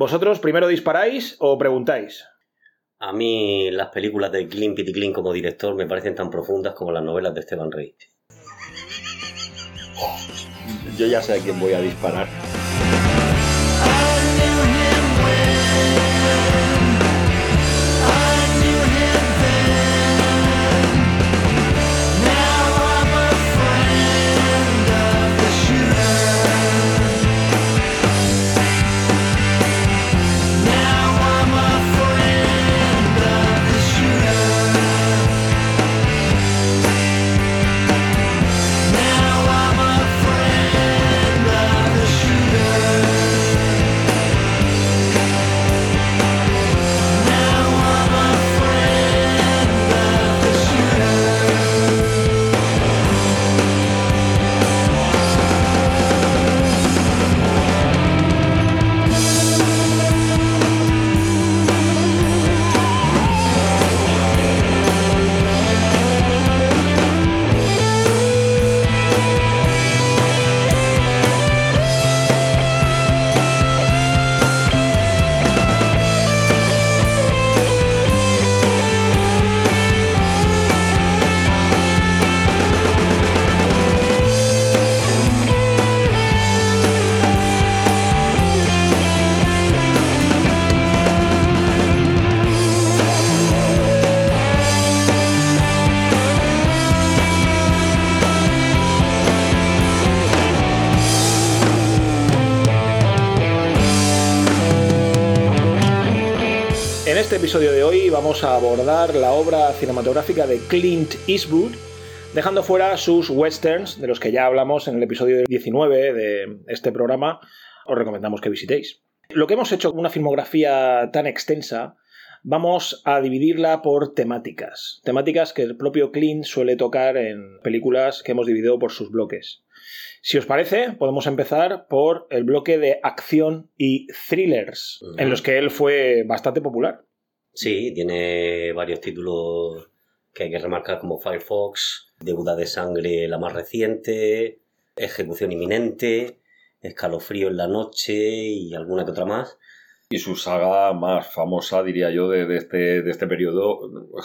¿Vosotros primero disparáis o preguntáis? A mí las películas de Clint Clint como director me parecen tan profundas como las novelas de Esteban Rey. Yo ya sé a quién voy a disparar. Episodio de hoy vamos a abordar la obra cinematográfica de Clint Eastwood, dejando fuera sus westerns, de los que ya hablamos en el episodio 19 de este programa, os recomendamos que visitéis. Lo que hemos hecho con una filmografía tan extensa, vamos a dividirla por temáticas, temáticas que el propio Clint suele tocar en películas que hemos dividido por sus bloques. Si os parece, podemos empezar por el bloque de acción y thrillers, en los que él fue bastante popular. Sí, tiene varios títulos que hay que remarcar como Firefox, Deuda de Sangre la más reciente, Ejecución inminente, Escalofrío en la noche y alguna que otra más. Y su saga más famosa, diría yo, de, este, de este periodo,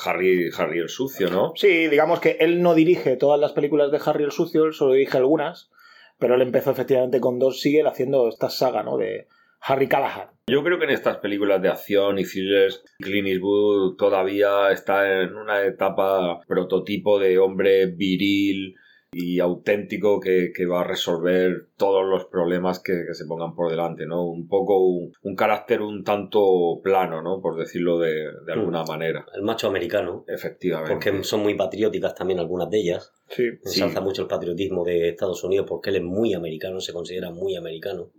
Harry, Harry el Sucio, ¿no? Sí, digamos que él no dirige todas las películas de Harry el Sucio, él solo dirige algunas, pero él empezó efectivamente con dos, sigue haciendo esta saga, ¿no? De Harry Callahan. Yo creo que en estas películas de acción y thrillers, Clint Eastwood todavía está en una etapa prototipo de hombre viril y auténtico que, va a resolver todos los problemas que, se pongan por delante, ¿no? Un poco un, carácter un tanto plano, ¿no? Por decirlo de, alguna mm. manera. El macho americano. Efectivamente. Porque son muy patrióticas también algunas de ellas. Sí. Ensalza mucho el patriotismo de Estados Unidos porque él es muy americano, se considera muy americano.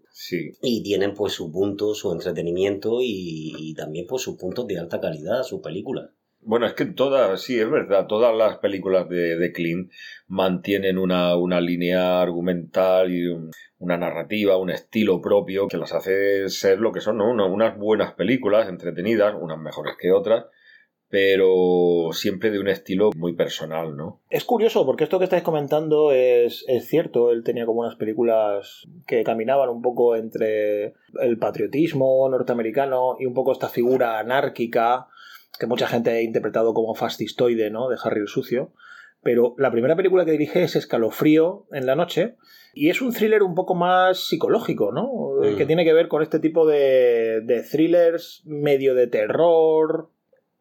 Y tienen pues su punto, su entretenimiento y, también pues sus puntos de alta calidad, sus películas. Bueno, es que todas, sí, es verdad, todas las películas de, de Clint mantienen una, una línea argumental y una narrativa, un estilo propio que las hace ser lo que son, ¿no? unas buenas películas, entretenidas, unas mejores que otras, pero siempre de un estilo muy personal, ¿no? Es curioso, porque esto que estáis comentando es, es, cierto. Él tenía como unas películas que caminaban un poco entre el patriotismo norteamericano y un poco esta figura anárquica que mucha gente ha interpretado como fascistoide, ¿no? De Harry el Sucio. Pero la primera película que dirige es Escalofrío en la noche. Y es un thriller un poco más psicológico, ¿no? Mm. Que tiene que ver con este tipo de, de thrillers medio de terror,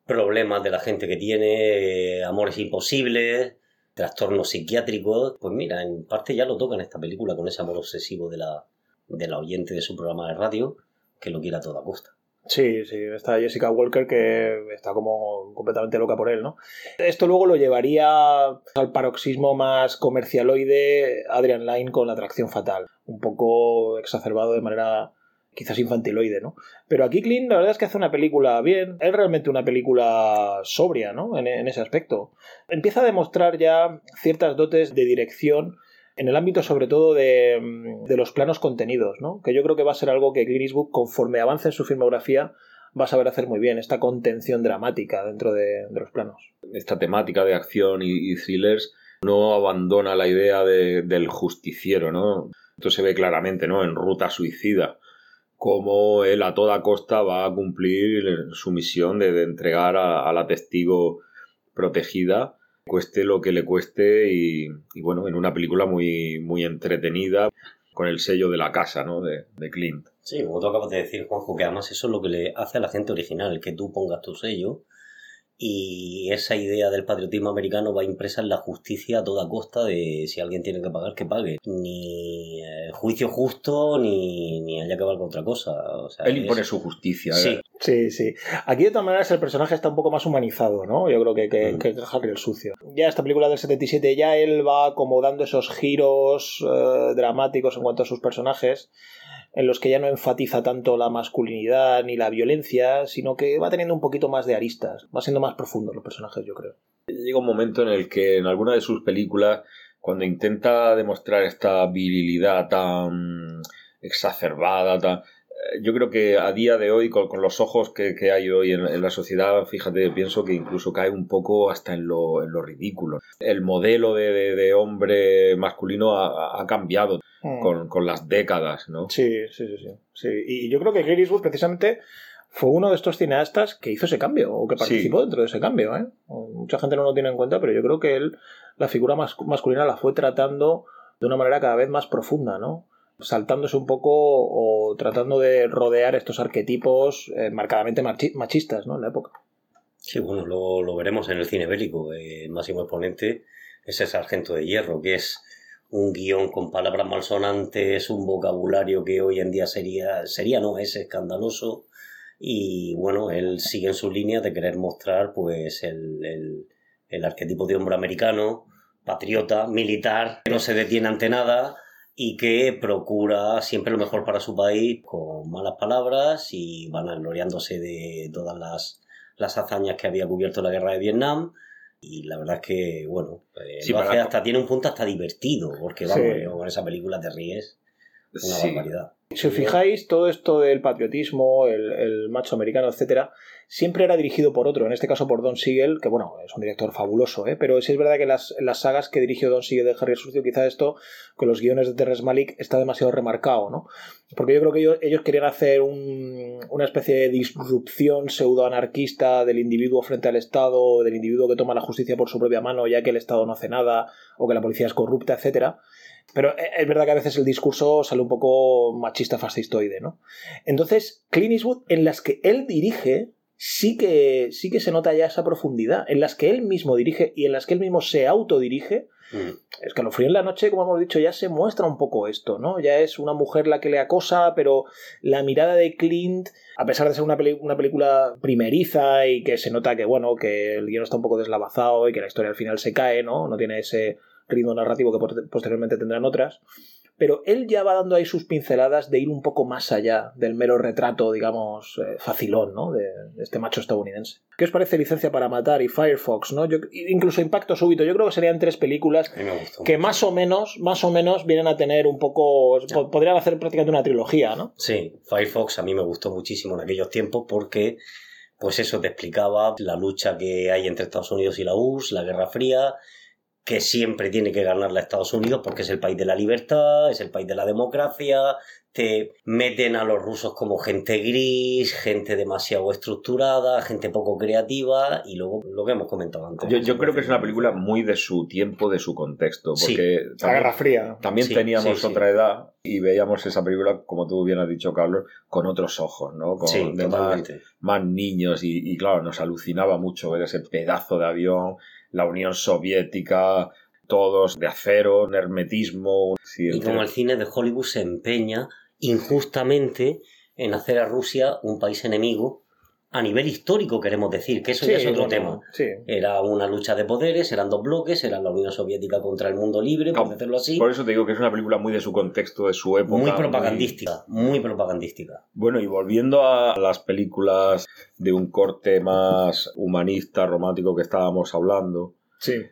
problemas de la gente que tiene, amores imposibles, trastornos psiquiátricos, pues mira, en parte ya lo toca en esta película con ese amor obsesivo de la, de la oyente de su programa de radio, que lo quiera a toda costa. Sí, sí, está Jessica Walker que está como completamente loca por él, ¿no? Esto luego lo llevaría al paroxismo más comercialoide Adrian Lyne con la atracción fatal, un poco exacerbado de manera quizás infantiloide, ¿no? Pero aquí Clint la verdad es que hace una película bien, es realmente una película sobria, ¿no? En, ese aspecto. Empieza a demostrar ya ciertas dotes de dirección en el ámbito sobre todo de, mm, de, los planos contenidos, ¿no? Que yo creo que va a ser algo que Clint conforme avance en su filmografía, va a saber hacer muy bien, esta contención dramática dentro de, los planos. Esta temática de acción y, thrillers no abandona la idea del justiciero, ¿no? Esto se ve claramente, ¿no? En Ruta Suicida cómo él a toda costa va a cumplir su misión de, entregar a, la testigo protegida, cueste lo que le cueste y, bueno, en una película muy, muy entretenida con el sello de la casa, ¿no? De, Clint. Sí, como tú acabas de decir, Juanjo, que además eso es lo que le hace a la gente original, que tú pongas tu sello y esa idea del patriotismo americano va impresa en la justicia a toda costa de si alguien tiene que pagar, que pague. Ni eh, juicio justo, ni, ni haya que valga otra cosa. Él impone su justicia. Sí. ¿eh? sí, sí. Aquí de todas maneras el personaje está un poco más humanizado, ¿no? Yo creo que, que, mm. que Harry el sucio. Ya esta película del 77 ya él va como dando esos giros eh, dramáticos en cuanto a sus personajes en los que ya no enfatiza tanto la masculinidad ni la violencia, sino que va teniendo un poquito más de aristas, va siendo más profundo los personajes, yo creo. Llega un momento en el que en alguna de sus películas, cuando intenta demostrar esta virilidad tan exacerbada, tan, eh, yo creo que a día de hoy, con, los ojos que, hay hoy en, la sociedad, fíjate, pienso que incluso cae un poco hasta en lo, en lo ridículo. El modelo de, hombre masculino ha cambiado. Mm. con, las décadas, ¿no? Sí, sí, sí, sí, Y yo creo que Gary Eastwood precisamente fue uno de estos cineastas que hizo ese cambio o que participó dentro de ese cambio. ¿eh? Mucha gente no lo tiene en cuenta, pero yo creo que él la figura masculina la fue tratando de una manera cada vez más profunda, ¿no? Saltándose un poco o tratando de rodear estos arquetipos eh, marcadamente machistas, ¿no? En la época. Sí, bueno, lo, lo veremos en el cine bélico. El máximo exponente es el sargento de hierro, que es un guion con palabras malsonantes, un vocabulario que hoy en día sería, sería no, es escandaloso. Y bueno, él sigue en su línea de querer mostrar pues el, el, arquetipo de hombre americano, patriota, militar, que no se detiene ante nada y que procura siempre lo mejor para su país con malas palabras y van gloriándose de todas las, las hazañas que había cubierto la guerra de Vietnam y la verdad es que, bueno, eh, hasta tiene un punto hasta divertido, porque vamos, con esa película te ríes. Una barbaridad. Si os fijáis, todo esto del patriotismo, el, macho americano, etcétera, siempre era dirigido por otro, en este caso por Don Siegel, que bueno, es un director fabuloso, ¿eh? pero sí es verdad que las, las sagas que dirigió Don Siegel de Harry el Sucio, quizá esto, con los guiones de Terrence Malick, está demasiado remarcado, ¿no? Porque yo creo que ellos, querían hacer una especie de disrupción pseudo-anarquista del individuo frente al Estado, del individuo que toma la justicia por su propia mano, ya que el Estado no hace nada, o que la policía es corrupta, etcétera pero eh, es verdad que a veces el discurso sale un poco machista fascistoide, ¿no? Entonces, Clint Eastwood, en las que él dirige, sí que, sí que se nota ya esa profundidad. En las que él mismo dirige y en las que él mismo se autodirige, mm. es que lo frío en la noche, como hemos dicho, ya se muestra un poco esto, ¿no? Ya es una mujer la que le acosa, pero la mirada de Clint, a pesar de ser una, una película primeriza y que se nota que, bueno, que el guion está un poco deslavazado y que la historia al final se cae, ¿no? No tiene ese ritmo narrativo que posteriormente tendrán otras. Pero él ya va dando ahí sus pinceladas de ir un poco más allá del mero retrato, digamos, eh, facilón, ¿no? De, este macho estadounidense. ¿Qué os parece Licencia para Matar y Firefox, ¿no? incluso Impacto Súbito, yo creo que serían tres películas que más o menos, más o menos vienen a tener un poco. Podrían hacer prácticamente una trilogía, ¿no? Sí, Firefox a mí me gustó muchísimo en aquellos tiempos porque pues eso te explicaba la lucha que hay entre Estados Unidos y la URSS, la Guerra Fría, que siempre tiene que ganarle a Estados Unidos porque es el país de la libertad, es el país de la democracia, te meten a los rusos como gente gris, gente demasiado estructurada, gente poco creativa y luego lo que hemos comentado antes. Yo, creo que es una película muy de su tiempo, de su contexto, porque la Guerra Fría. También teníamos otra edad y veíamos esa película, como tú bien has dicho, Carlos, con otros ojos, ¿no? Con más, niños y, y claro, nos alucinaba mucho ver ese pedazo de avión la Unión Soviética, todos de acero, un hermetismo. y como el cine de Hollywood se empeña injustamente en hacer a Rusia un país enemigo a nivel histórico, queremos decir, que eso ya es otro tema. Era una lucha de poderes, eran dos bloques, era la Unión Soviética contra el mundo libre, por decirlo así. Por eso te digo que es una película muy de su contexto, de su época. Muy propagandística, muy propagandística. Bueno, y volviendo a las películas de un corte más humanista, romántico que estábamos hablando,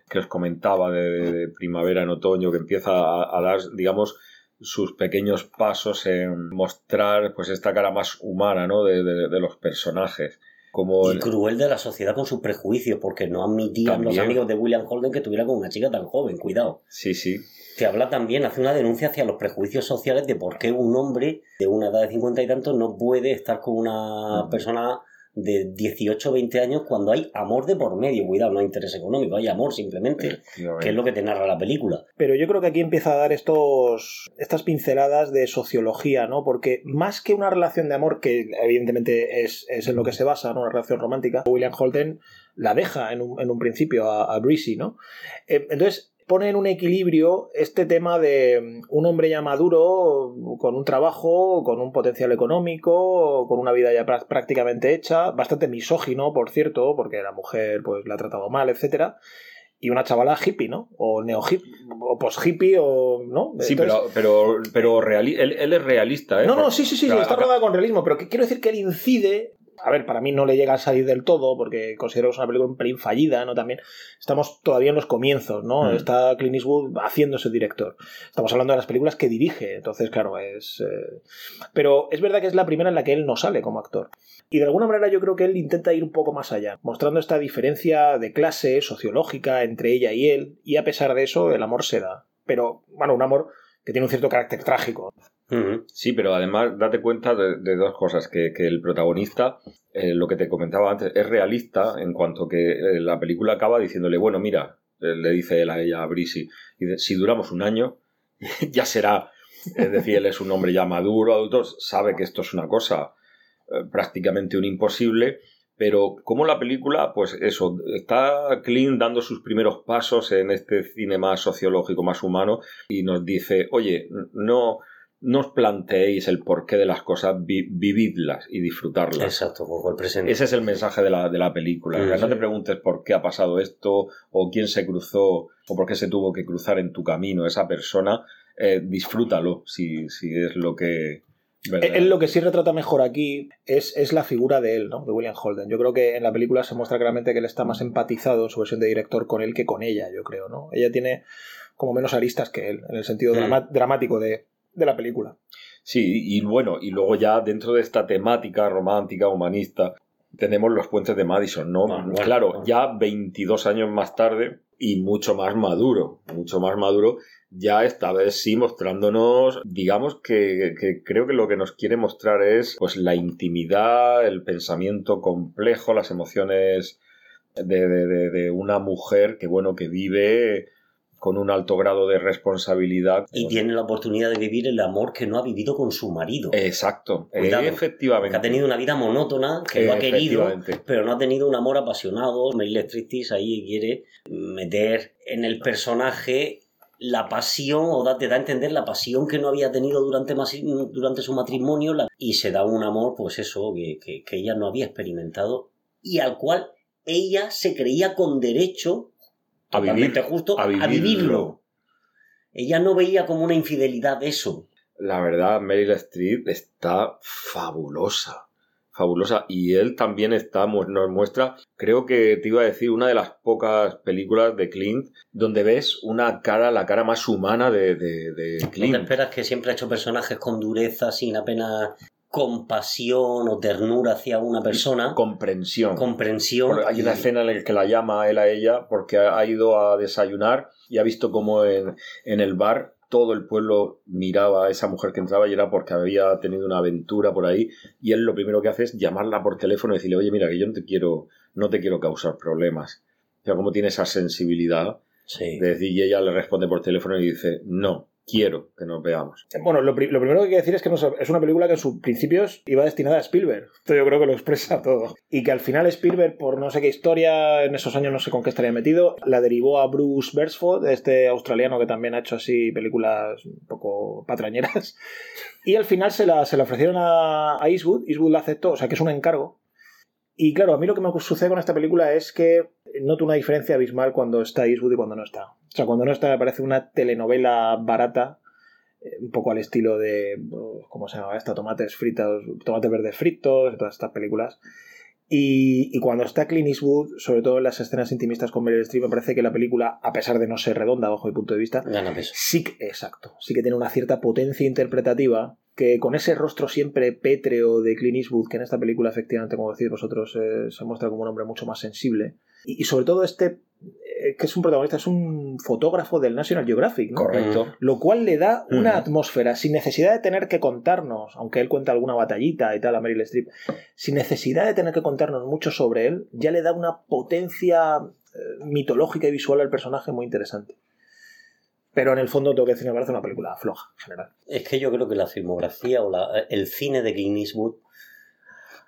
que os comentaba de, primavera en otoño, que empieza a dar, digamos, sus pequeños pasos en mostrar pues esta cara más humana ¿no? de, los personajes. Como y cruel de la sociedad con sus prejuicios, porque no admitían los amigos de William Holden que tuviera con una chica tan joven, cuidado. Sí, sí. te habla también, hace una denuncia hacia los prejuicios sociales de por qué un hombre de una edad de cincuenta y tantos no puede estar con una persona de 18 o 20 años cuando hay amor de por medio. Cuidado, no hay interés económico, hay amor simplemente, que es lo que te narra la película. Pero yo creo que aquí empieza a dar estos, estas pinceladas de sociología, ¿no? Porque más que una relación de amor, que evidentemente es, en lo que se basa, ¿no? Una relación romántica, William Holden la deja en un, en un principio a, a Breezy, ¿no? Eh, entonces, pone en un equilibrio este tema de mm, un hombre ya maduro, con un trabajo, con un potencial económico, con una vida ya prácticamente hecha, bastante misógino, por cierto, porque la mujer pues la ha tratado mal, etcétera y una chavala hippie, ¿no? O neo hippie, o post hippie, o. ¿no? Sí, pero, pero, pero él, él, es realista, ¿eh? No, no, sí, sí, sí, está rodada con realismo, pero quiero decir que él incide a ver, para mí no le llega a salir del todo, porque considero que es una película un pelín fallida, ¿no? También estamos todavía en los comienzos, ¿no? Mm. Está Clint Eastwood haciéndose director. Estamos hablando de las películas que dirige, entonces, claro, es... Eh, pero es verdad que es la primera en la que él no sale como actor. Y de alguna manera yo creo que él intenta ir un poco más allá, mostrando esta diferencia de clase sociológica entre ella y él, y a pesar de eso el amor se da. Pero, bueno, un amor que tiene un cierto carácter trágico. Sí, pero además date cuenta de, dos cosas, que, el protagonista, eh, lo que te comentaba antes, es realista en cuanto que eh, la película acaba diciéndole, bueno, mira, eh, le dice él a ella, a Brisi, y si duramos un año, ya será, es decir, él es un hombre ya maduro, adulto, sabe que esto es una cosa prácticamente un imposible, pero como la película, pues eso, está Clint dando sus primeros pasos en este cine más sociológico, más humano, y nos dice, oye, no no os planteéis el porqué de las cosas, vividlas y disfrutarlas. Exacto, poco el presente. Ese es el mensaje de la, de la película. No te preguntes por qué ha pasado esto, o quién se cruzó, o por qué se tuvo que cruzar en tu camino esa persona. Eh, disfrútalo, si, si es lo que, él lo que sí retrata mejor aquí es, es, la figura de él, ¿no? De William Holden. Yo creo que en la película se muestra claramente que él está más empatizado en su versión de director con él que con ella, yo creo, ¿no? Ella tiene como menos aristas que él, en el sentido mm. dramático de, de la película. Sí, y bueno, y luego ya dentro de esta temática romántica, humanista, tenemos los puentes de Madison, ¿no? Ah, claro, ya 22 años más tarde y mucho más maduro, mucho más maduro, ya esta vez sí mostrándonos, digamos que, creo que lo que nos quiere mostrar es pues la intimidad, el pensamiento complejo, las emociones de, de una mujer que bueno, que vive con un alto grado de responsabilidad. Y tiene la oportunidad de vivir el amor que no ha vivido con su marido. Exacto, efectivamente. Que ha tenido una vida monótona, que lo ha querido, pero no ha tenido un amor apasionado. Meryl Streep ahí quiere meter en el personaje la pasión, o te da a entender la pasión que no había tenido durante, durante su matrimonio, y se da un amor, pues eso, que, que ella no había experimentado, y al cual ella se creía con derecho a justo a, vivirlo. Ella no veía como una infidelidad eso. La verdad, Meryl Streep está fabulosa. Fabulosa. Y él también está, nos muestra, creo que te iba a decir, una de las pocas películas de Clint donde ves una cara, la cara más humana de, de, Clint. No te esperas que siempre ha hecho personajes con dureza, sin apenas compasión o ternura hacia una persona. Comprensión. Comprensión. hay una escena en la que la llama él a ella porque ha ido a desayunar y ha visto como en, en el bar todo el pueblo miraba a esa mujer que entraba y era porque había tenido una aventura por ahí y él lo primero que hace es llamarla por teléfono y decirle, oye, mira, que yo no te quiero, no te quiero causar problemas. O sea, como tiene esa sensibilidad sí. de decir, y ella le responde por teléfono y dice, no, quiero que nos veamos. Bueno, lo, primero que hay que decir es que es una película que en sus principios iba destinada a Spielberg. Esto yo creo que lo expresa todo. Y que al final Spielberg, por no sé qué historia, en esos años no sé con qué estaría metido, la derivó a Bruce Beresford, este australiano que también ha hecho así películas un poco patrañeras. Y al final se la, se la ofrecieron a, a Eastwood, Eastwood la aceptó, o sea que es un encargo. Y claro, a mí lo que me sucede con esta película es que noto una diferencia abismal cuando está Eastwood y cuando no está. O sea, cuando no está me parece una telenovela barata, eh, un poco al estilo de, ¿cómo se llama esta? Tomates fritos, tomates verdes fritos, todas estas películas. Y, cuando está Clint Eastwood, sobre todo en las escenas intimistas con Meryl Streep, me parece que la película, a pesar de no ser redonda bajo mi punto de vista, sí, exacto, sí que tiene una cierta potencia interpretativa que con ese rostro siempre pétreo de Clint Eastwood, que en esta película efectivamente, como decís vosotros, eh, se muestra como un hombre mucho más sensible, y, sobre todo este que es un protagonista, es un fotógrafo del National Geographic, ¿no? Correcto. Lo cual le da una atmósfera, sin necesidad de tener que contarnos, aunque él cuenta alguna batallita y tal a Meryl Streep, sin necesidad de tener que contarnos mucho sobre él, ya le da una potencia eh, mitológica y visual al personaje muy interesante. Pero en el fondo tengo que decir, me parece una película floja, en general. Es que yo creo que la filmografía o la- el cine de Clint Eastwood,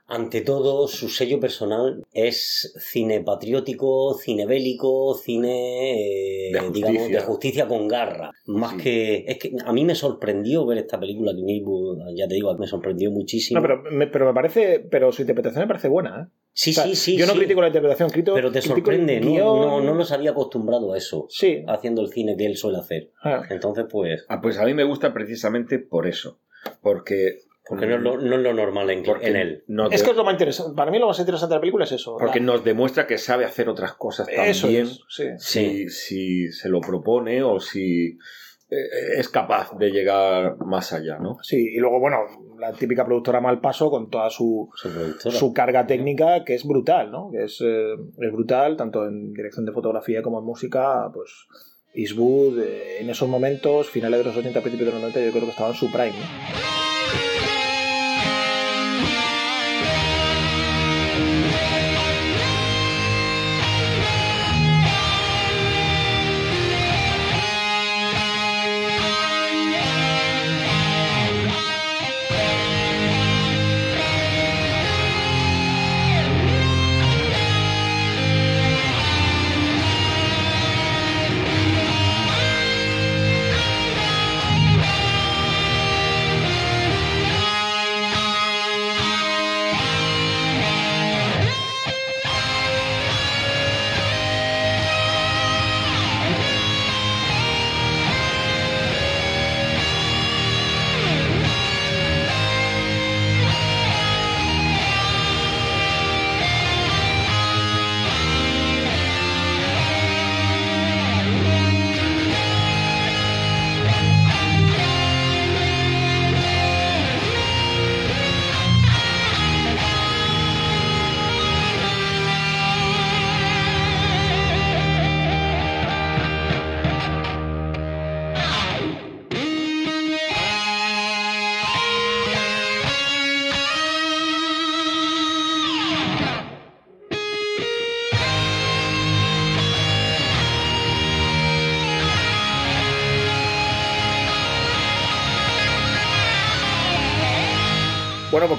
ante todo, su sello personal es cine patriótico, cine bélico, cine, eh, De digamos, justicia. de justicia con garra. Más Sí. que. Es que a mí me sorprendió ver esta película Eastwood, ya te digo, me sorprendió muchísimo. No, pero me, pero me parece, pero su interpretación me parece buena, ¿eh? sí, O sea, sí, sí. Yo no sí. critico la interpretación, crito, Pero te critico el sorprende, ¿no? guion. No, no nos había acostumbrado a eso, Sí. haciendo el cine que él suele hacer. Ah. Entonces, pues. Ah, pues a mí me gusta precisamente por eso. Porque. Porque no es lo, no es lo normal en, porque en él. nos Es de- que es lo más interesante. Para mí lo más interesante de la película es eso. porque la- nos demuestra que sabe hacer otras cosas Eso también. es, sí. si, si se lo propone o si eh, es capaz de llegar más allá, ¿no? Sí, y luego, bueno, la típica productora mal paso con toda su, su carga técnica que es brutal, ¿no? Que es, eh, es brutal, tanto en dirección de fotografía como en música, pues Eastwood eh, en esos momentos, finales de los 80, principios de los 90, yo creo que estaba en su prime, ¿no?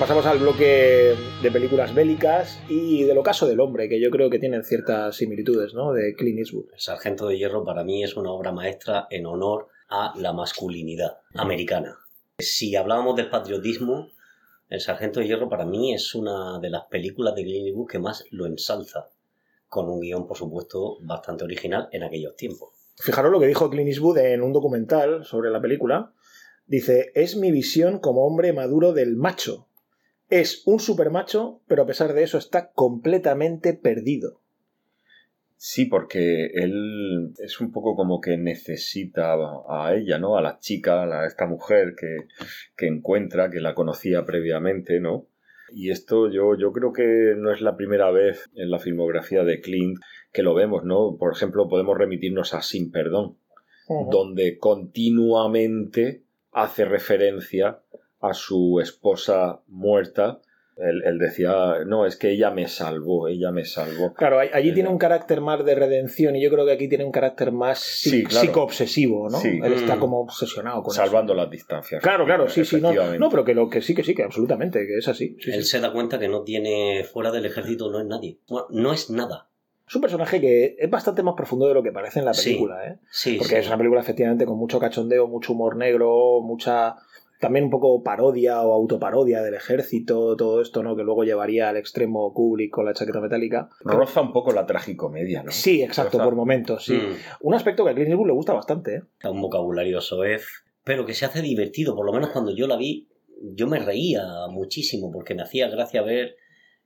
Pasamos al bloque de películas bélicas y del ocaso del hombre, que yo creo que tienen ciertas similitudes, ¿no? De Clint Eastwood. El Sargento de Hierro para mí es una obra maestra en honor a la masculinidad americana. Si hablábamos del patriotismo, El Sargento de Hierro para mí es una de las películas de Clint Eastwood que más lo ensalza, con un guion, por supuesto, bastante original en aquellos tiempos. Fijaros lo que dijo Clint Eastwood en un documental sobre la película. Dice, es mi visión como hombre maduro del macho. Es un supermacho, pero a pesar de eso está completamente perdido. Sí, porque él es un poco como que necesita a ella, ¿no? A la chica, a esta mujer que, que encuentra, que la conocía previamente, ¿no? Y esto yo, yo creo que no es la primera vez en la filmografía de Clint que lo vemos, ¿no? Por ejemplo, podemos remitirnos a Sin Perdón, donde continuamente hace referencia a su esposa muerta. Él, él, decía, no, es que ella me salvó, ella me salvó. Claro, allí tiene un carácter más de redención y yo creo que aquí tiene un carácter más sí, claro. psicoobsesivo, ¿no? Sí. Él está como obsesionado con Salvando eso. las distancias. Claro, claro, sí, sí, no, no, pero que lo que sí, que sí, que absolutamente, que es así. Sí, Él sí. se da cuenta que no tiene, fuera del ejército no es nadie. Bueno, no es nada. Es un personaje que es bastante más profundo de lo que parece en la película, sí, ¿eh? Sí, Porque sí. es una película efectivamente con mucho cachondeo, mucho humor negro, mucha también un poco parodia o autoparodia del ejército, todo esto, ¿no? Que luego llevaría al extremo Kubrick con la chaqueta metálica. Roza un poco la tragicomedia, ¿no? Sí, exacto, Roza... por momentos, sí. Mm. Un aspecto que a Clint Eastwood le gusta bastante, ¿eh? Un vocabulario soez, pero que se hace divertido. Por lo menos cuando yo la vi, yo me reía muchísimo porque me hacía gracia ver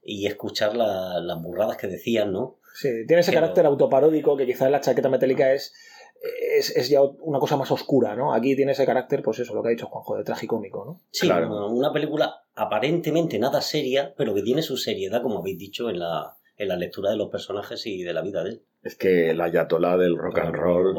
y escuchar la, las burradas que decían, ¿no? Sí, tiene ese Pero- carácter autoparódico que quizás la chaqueta metálica es, es, es ya una cosa más oscura, ¿no? Aquí tiene ese carácter, pues eso, lo que ha dicho Juanjo, de tragicómico, ¿no? Sí, Claro. una, una película aparentemente nada seria, pero que tiene su seriedad, como habéis dicho, en la, en la lectura de los personajes y de la vida de él. Es que el ayatolá del rock and roll.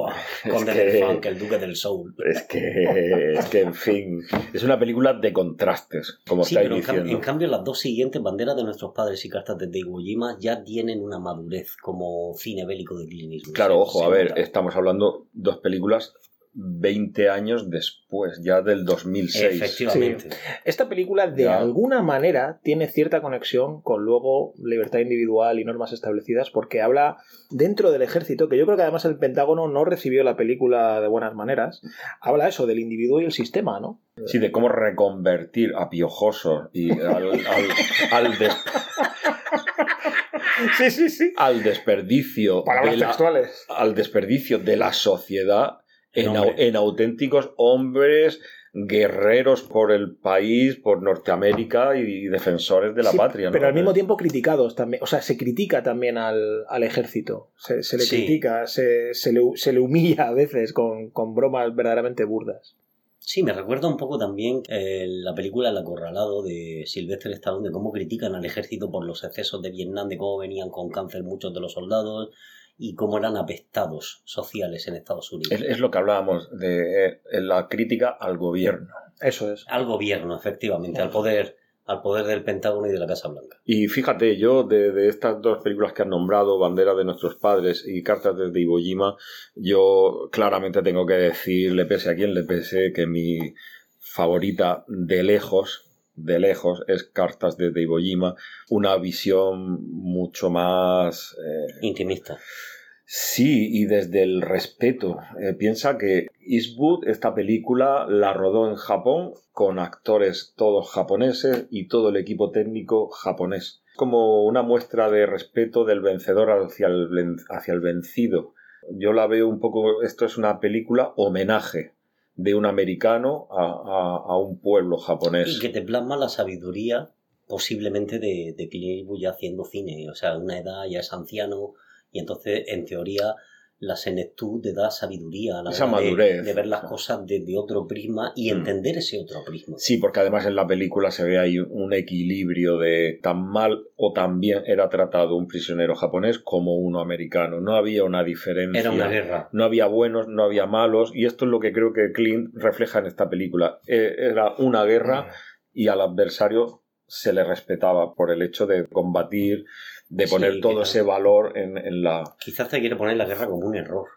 Conde del funk, el duque del soul. Es que, es que, en fin, es una película de contrastes, como sí, estáis pero diciendo. En, cambio, las dos siguientes, Banderas de nuestros padres y Cartas de Iwo Jima, ya tienen una madurez como cine bélico de Clint Claro, ojo, a ver, estamos hablando dos películas 20 años después, ya del 2006. Efectivamente. Esta película de alguna manera tiene cierta conexión con luego libertad individual y normas establecidas porque habla dentro del ejército, que yo creo que además el Pentágono no recibió la película de buenas maneras, habla eso del individuo y el sistema, ¿no? Sí, de cómo reconvertir a piojosos y al, al, Sí, sí, sí. Al desperdicio. Palabras textuales. Al desperdicio de la sociedad en, auténticos hombres guerreros por el país, por Norteamérica y defensores de la patria. Pero al mismo tiempo criticados también. O sea, se critica también al, ejército. Se, le critica, se, le, humilla a veces con, con, bromas verdaderamente burdas. Sí, me recuerda un poco también eh, la película El acorralado de Sylvester Stallone, de cómo critican al ejército por los excesos de Vietnam, de cómo venían con cáncer muchos de los soldados, y cómo eran apestados sociales en Estados Unidos. Es, lo que hablábamos de eh, la crítica al gobierno. Eso es. Al gobierno, efectivamente, al poder al poder del Pentágono y de la Casa Blanca. Y fíjate, yo de, estas dos películas que han nombrado, Bandera de nuestros padres y Cartas desde Iwo Jima, yo claramente tengo que decirle, pese a quien le pese, que mi favorita de lejos de lejos es Cartas de Iwo Jima, una visión mucho más... Eh, Intimista. Sí, y desde el respeto. Eh, piensa que Eastwood, esta película, la rodó en Japón con actores todos japoneses y todo el equipo técnico japonés. Como una muestra de respeto del vencedor hacia el, hacia el vencido. Yo la veo un poco, esto es una película homenaje de un americano a, un pueblo japonés. Y que te plasma la sabiduría posiblemente de, de Clint ya haciendo cine. O sea, una edad ya es anciano y entonces, en teoría, la senectud te da sabiduría a la Esa madurez. De, ver las cosas desde otro prisma y mm. entender ese otro prisma. Sí, porque además en la película se ve ahí un equilibrio de tan mal o tan bien era tratado un prisionero japonés como uno americano. No había una diferencia. Era una guerra. No había buenos, no había malos. Y esto es lo que creo que Clint refleja en esta película. E, era una guerra mm. y al adversario se le respetaba por el hecho de combatir de poner todo ese valor en, la... Quizás te quiere poner la guerra como un error.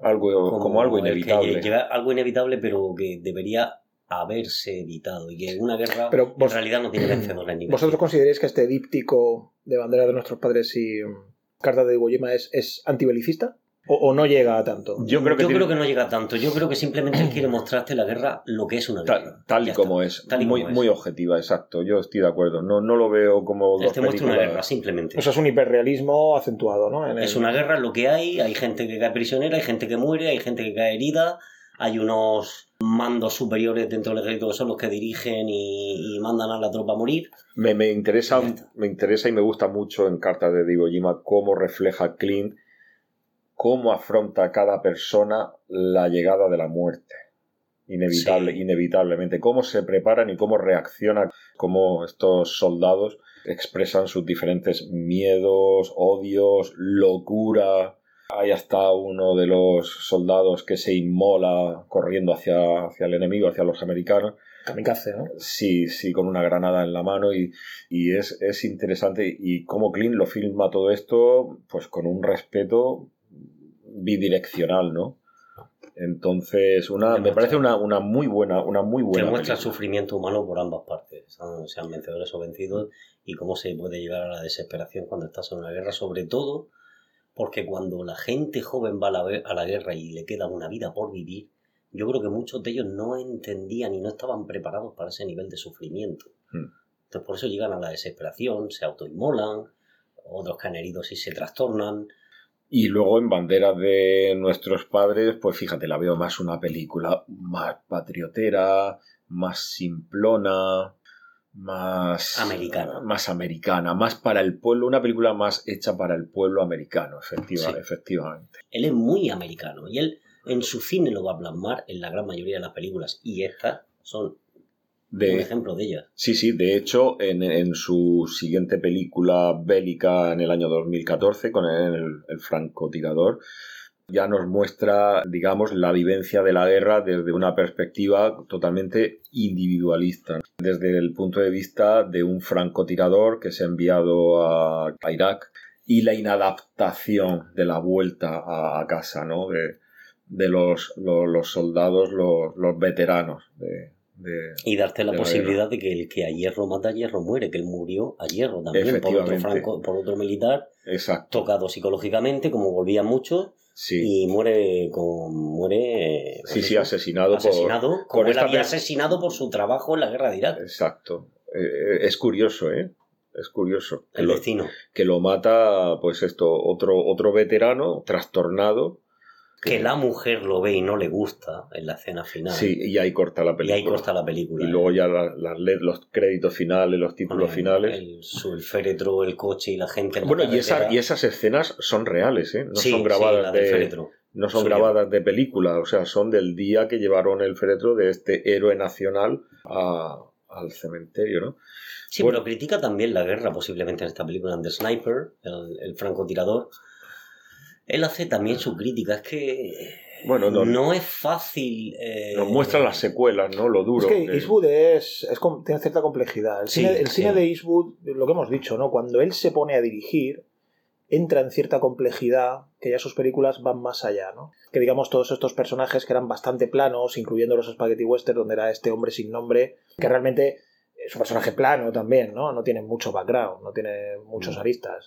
Algo, como, algo inevitable. algo inevitable, pero que debería haberse evitado y que una guerra en realidad no tiene vencedores ni ¿Vosotros consideráis que este díptico de bandera de nuestros padres y carta de Iwo es, es antibelicista? O, no llega a tanto? Yo creo que, creo que no llega a tanto. Yo creo que simplemente quiere mostrarte la guerra lo que es una guerra. Tal, y como es. muy, muy objetiva, exacto. Yo estoy de acuerdo. No, no lo veo como. Dos te muestra una guerra, simplemente. O sea, es un hiperrealismo acentuado, ¿no? Es una guerra lo que hay. Hay gente que cae prisionera, hay gente que muere, hay gente que cae herida. Hay unos mandos superiores dentro del ejército que son los que dirigen y, mandan a la tropa a morir. Me, me interesa, me interesa y me gusta mucho en Carta de Diego Jima cómo refleja Clint cómo afronta cada persona la llegada de la muerte. Inevitable, inevitablemente. Cómo se preparan y cómo reaccionan, cómo estos soldados expresan sus diferentes miedos, odios, locura. Hay hasta uno de los soldados que se inmola corriendo hacia, hacia el enemigo, hacia los americanos. Kamikaze, ¿no? Sí, sí, con una granada en la mano y, y es, es, interesante. Y cómo Clint lo filma todo esto, pues con un respeto bidireccional, ¿no? Entonces, una, me parece una, muy buena, una muy buena. Que muestra el sufrimiento humano por ambas partes, sean vencedores o vencidos, y cómo se puede llegar a la desesperación cuando estás en una guerra, sobre todo porque cuando la gente joven va a la, a la guerra y le queda una vida por vivir, yo creo que muchos de ellos no entendían y no estaban preparados para ese nivel de sufrimiento. Hmm. Entonces, por eso llegan a la desesperación, se autoinmolan, otros caen heridos y se trastornan. Y luego en Bandera de nuestros padres, pues fíjate, la veo más una película más patriotera, más simplona, más americana. Más americana, más para el pueblo, una película más hecha para el pueblo americano, efectiva, efectivamente. Él es muy americano y él en su cine lo va a plasmar en la gran mayoría de las películas y estas son un ejemplo de ella. Sí, sí, de hecho, en, su siguiente película bélica en el año 2014, con el, el francotirador, ya nos muestra, digamos, la vivencia de la guerra desde una perspectiva totalmente individualista, desde el punto de vista de un francotirador que se ha enviado a, Irak y la inadaptación de la vuelta a, casa, ¿no? De, de los, los, soldados, los, los veteranos de, y darte la, posibilidad de que el que a hierro mata a hierro muere, que él murió a hierro también por otro, franco, por otro militar, tocado psicológicamente, como volvían muchos, y muere con muere sí sí asesinado, asesinado como él había asesinado por su trabajo en la guerra de Irak. Exacto. Eh, es curioso eh es curioso. El vecino que lo mata pues esto otro otro veterano trastornado que la mujer lo ve y no le gusta en la escena final. Sí, y ahí corta la película. Y ahí corta la película. Y luego ya las, los créditos finales, los títulos finales. El, féretro, el coche y la gente. bueno, y, y, esas escenas son reales, ¿eh? No son grabadas de. No son grabadas de película, o sea, son del día que llevaron el féretro de este héroe nacional al cementerio, ¿no? Sí, pero critica también la guerra posiblemente en esta película, en The Sniper, el, el francotirador él hace también su crítica. Es que bueno, no, es fácil. Eh, nos muestra las secuelas, ¿no? Lo duro. Es que Eastwood es, tiene cierta complejidad. El, cine, de Eastwood, lo que hemos dicho, ¿no? Cuando él se pone a dirigir, entra en cierta complejidad que ya sus películas van más allá, ¿no? Que digamos todos estos personajes que eran bastante planos, incluyendo los Spaghetti Western, donde era este hombre sin nombre, que realmente es un personaje plano también, ¿no? No tiene mucho background, no tiene muchos mm. aristas.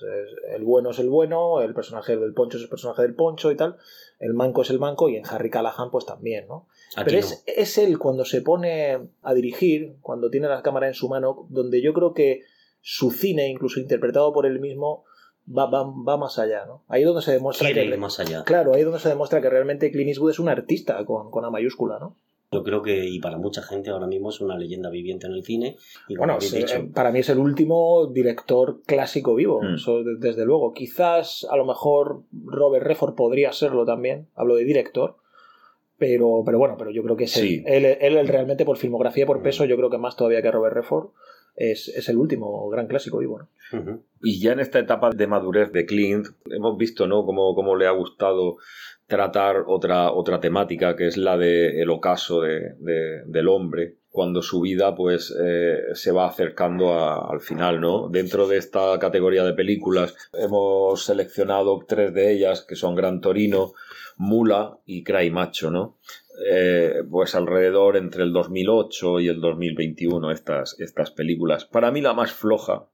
el bueno es el bueno, el personaje del poncho es el personaje del poncho y tal, el manco es el manco y en Harry Callahan pues también, ¿no? Pero es, es él cuando se pone a dirigir, cuando tiene la cámara en su mano, donde yo creo que su cine, incluso interpretado por él mismo, va, va, va más allá, ¿no? Ahí es donde se demuestra que, más allá. Claro, ahí es donde se demuestra que realmente Clint Eastwood es un artista con, con A mayúscula, ¿no? Yo creo que, y para mucha gente ahora mismo es una leyenda viviente en el cine. Y bueno, para mí es el último director clásico vivo, mm. desde luego. Quizás a lo mejor Robert Redford podría serlo también, hablo de director. Pero, pero bueno, pero yo creo que es él, él, realmente por filmografía, por mm. peso, yo creo que más todavía que Robert Redford es, el último gran clásico vivo. Y ya en esta etapa de madurez de Clint, hemos visto ¿no? cómo, cómo le ha gustado tratar otra, otra temática que es la del ocaso de, del hombre cuando su vida pues eh, se va acercando al final, ¿no? Dentro de esta categoría de películas hemos seleccionado tres de ellas que son Gran Torino, Mula y Cry Macho, ¿no? Eh, pues alrededor entre el 2008 y el 2021 estas, estas películas. Para mí la más floja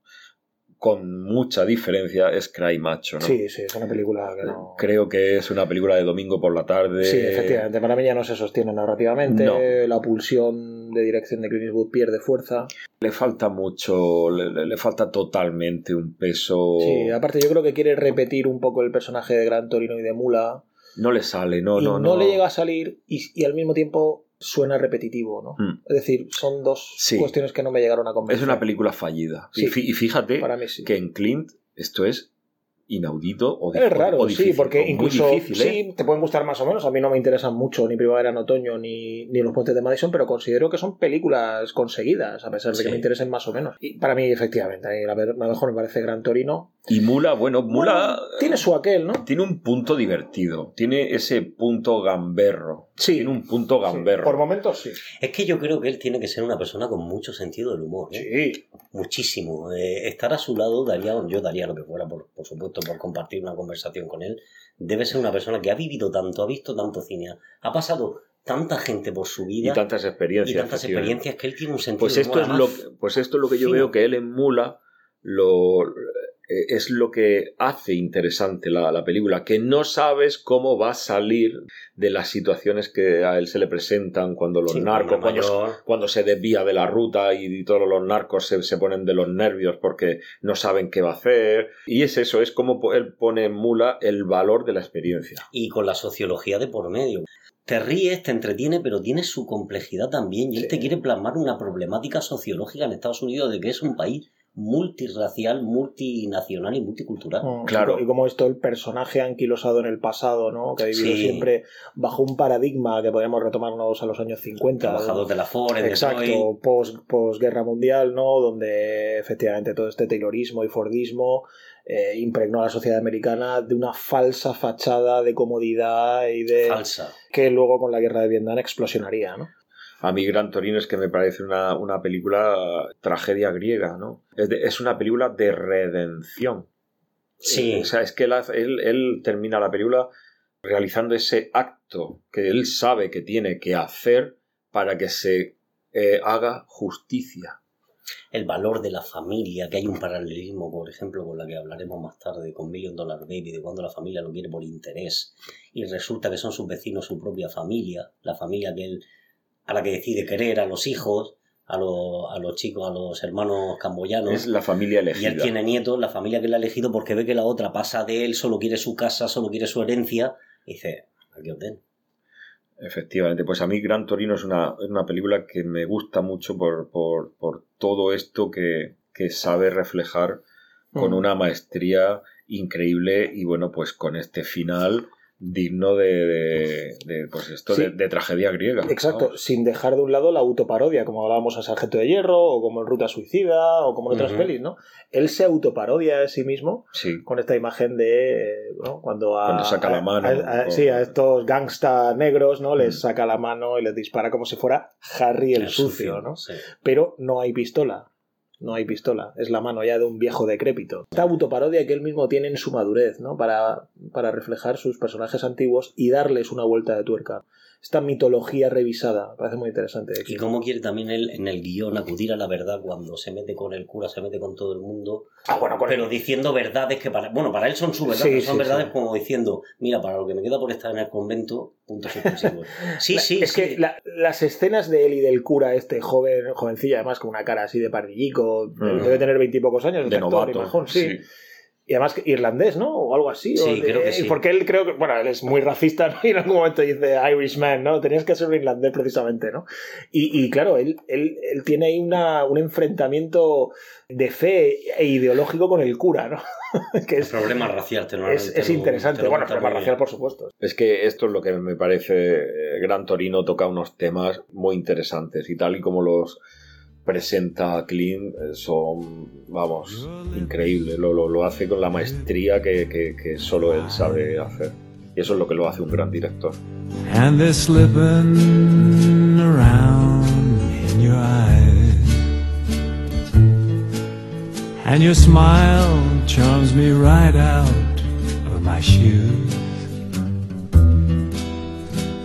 con mucha diferencia es Cry Macho, ¿no? Sí, sí, es una película que no... Creo que es una película de domingo por la tarde. Sí, efectivamente, para mí ya no se sostiene narrativamente, la pulsión de dirección de Clint Eastwood pierde fuerza. Le falta mucho, le, falta totalmente un peso... Sí, aparte yo creo que quiere repetir un poco el personaje de Gran Torino y de Mula. No le sale, no, no, no. No le llega a salir y al mismo tiempo suena repetitivo, ¿no? Hmm. Es decir, son dos cuestiones que no me llegaron a convencer. Es una película fallida. y fíjate que en Clint esto es inaudito o Es raro, sí, porque incluso sí, ¿eh? te pueden gustar más o menos. A mí no me interesan mucho ni Primavera en Otoño ni, ni Los Puentes de Madison, pero considero que son películas conseguidas, a pesar de que me interesen más o menos. Y para mí, efectivamente, la, mejor me parece Gran Torino. Y Mula, bueno, Mula. tiene su aquel, ¿no? Tiene un punto divertido, tiene ese punto gamberro. Sí. Tiene un punto gamberro. por momentos sí. Es que yo creo que él tiene que ser una persona con mucho sentido del humor. ¿eh? Sí. Muchísimo. Eh, estar a su lado daría, yo daría lo que fuera, por, por supuesto por compartir una conversación con él, debe ser una persona que ha vivido tanto, ha visto tanto cine, ha pasado tanta gente por su vida y tantas experiencias, y tantas experiencias que él tiene un sentido pues esto es lo pues esto es lo que yo veo que él emula lo eh, es lo que hace interesante la, película, que no sabes cómo va a salir de las situaciones que a él se le presentan cuando los narcos, cuando, se desvía de la ruta y, todos los narcos se, se, ponen de los nervios porque no saben qué va a hacer. Y es eso, es como él pone en mula el valor de la experiencia. Y con la sociología de por medio. Te ríes, te entretiene, pero tiene su complejidad también. Y él te quiere plasmar una problemática sociológica en Estados Unidos de que es un país multirracial, multinacional y multicultural. Mm, claro. Y como esto el personaje anquilosado en el pasado, ¿no? Que ha vivido siempre bajo un paradigma que podríamos retomarnos a los años 50. Trabajador de la Ford, Exacto, post, guerra mundial, ¿no? Donde efectivamente todo este Taylorismo y Fordismo eh, impregnó a la sociedad americana de una falsa fachada de comodidad y de... Falsa. Que luego con la guerra de Vietnam explosionaría, ¿no? A mí Gran Torino es que me parece una, película tragedia griega, ¿no? Es, una película de redención. Sí. o sea, es que él, termina la película realizando ese acto que él sabe que tiene que hacer para que se eh, haga justicia. El valor de la familia, que hay un paralelismo, por ejemplo, con la que hablaremos más tarde, con Million Dollar Baby, de cuando la familia lo quiere por interés y resulta que son sus vecinos su propia familia, la familia que él a la que decide querer, a los hijos, a, a los chicos, a los hermanos camboyanos. Es la familia elegida. Y él tiene nietos, la familia que él ha elegido porque ve que la otra pasa de él, solo quiere su casa, solo quiere su herencia, y dice, aquí os den. Efectivamente, pues a mí Gran Torino es una, película que me gusta mucho por, todo esto que, sabe reflejar con mm. una maestría increíble y bueno, pues con este final digno de, pues esto de, tragedia griega. Exacto, sin dejar de un lado la autoparodia, como hablábamos a Sargento de Hierro, o como en Ruta Suicida, o como en otras pelis, ¿no? Él se autoparodia a sí mismo con esta imagen de cuando, cuando saca la mano. sí, a estos gangsta negros, ¿no? Les saca la mano y les dispara como si fuera Harry el, sucio, ¿no? Pero no hay pistola no hay pistola, es la mano ya de un viejo decrépito. Esta autoparodia que él mismo tiene en su madurez, ¿no? Para, para reflejar sus personajes antiguos y darles una vuelta de tuerca esta mitología revisada. parece muy interesante. Y cómo quiere también él en el guion acudir a la verdad cuando se mete con el cura, se mete con todo el mundo. Ah, bueno, pero diciendo verdades que para. Bueno, para él son su verdad, son verdades como diciendo, mira, para lo que me queda por estar en el convento, punto suspensivos. Sí, sí. Es que las escenas de él y del cura, este joven, jovencilla, además con una cara así de pardillico, mm. debe tener veintipocos años, de novato, sí y además irlandés, ¿no? O algo así. Sí, creo que sí. Porque él creo que, bueno, él es muy racista, ¿no? Y en algún momento dice Irishman, ¿no? Tenías que ser un irlandés precisamente, ¿no? Y, y claro, él, él, él, tiene ahí una, un enfrentamiento de fe e ideológico con el cura, ¿no? que es, el problema racial, te lo Es, es interesante, bueno, problema racial, por supuesto. Es que esto es lo que me parece, eh, Gran Torino toca unos temas muy interesantes y tal y como los presenta Clint eh, son, vamos, increíble. Lo, lo, lo, hace con la maestría que, que, que, solo él sabe hacer. Y eso es lo que lo hace un gran director. And they're slipping around in your eyes. And your smile charms me right out of my shoes.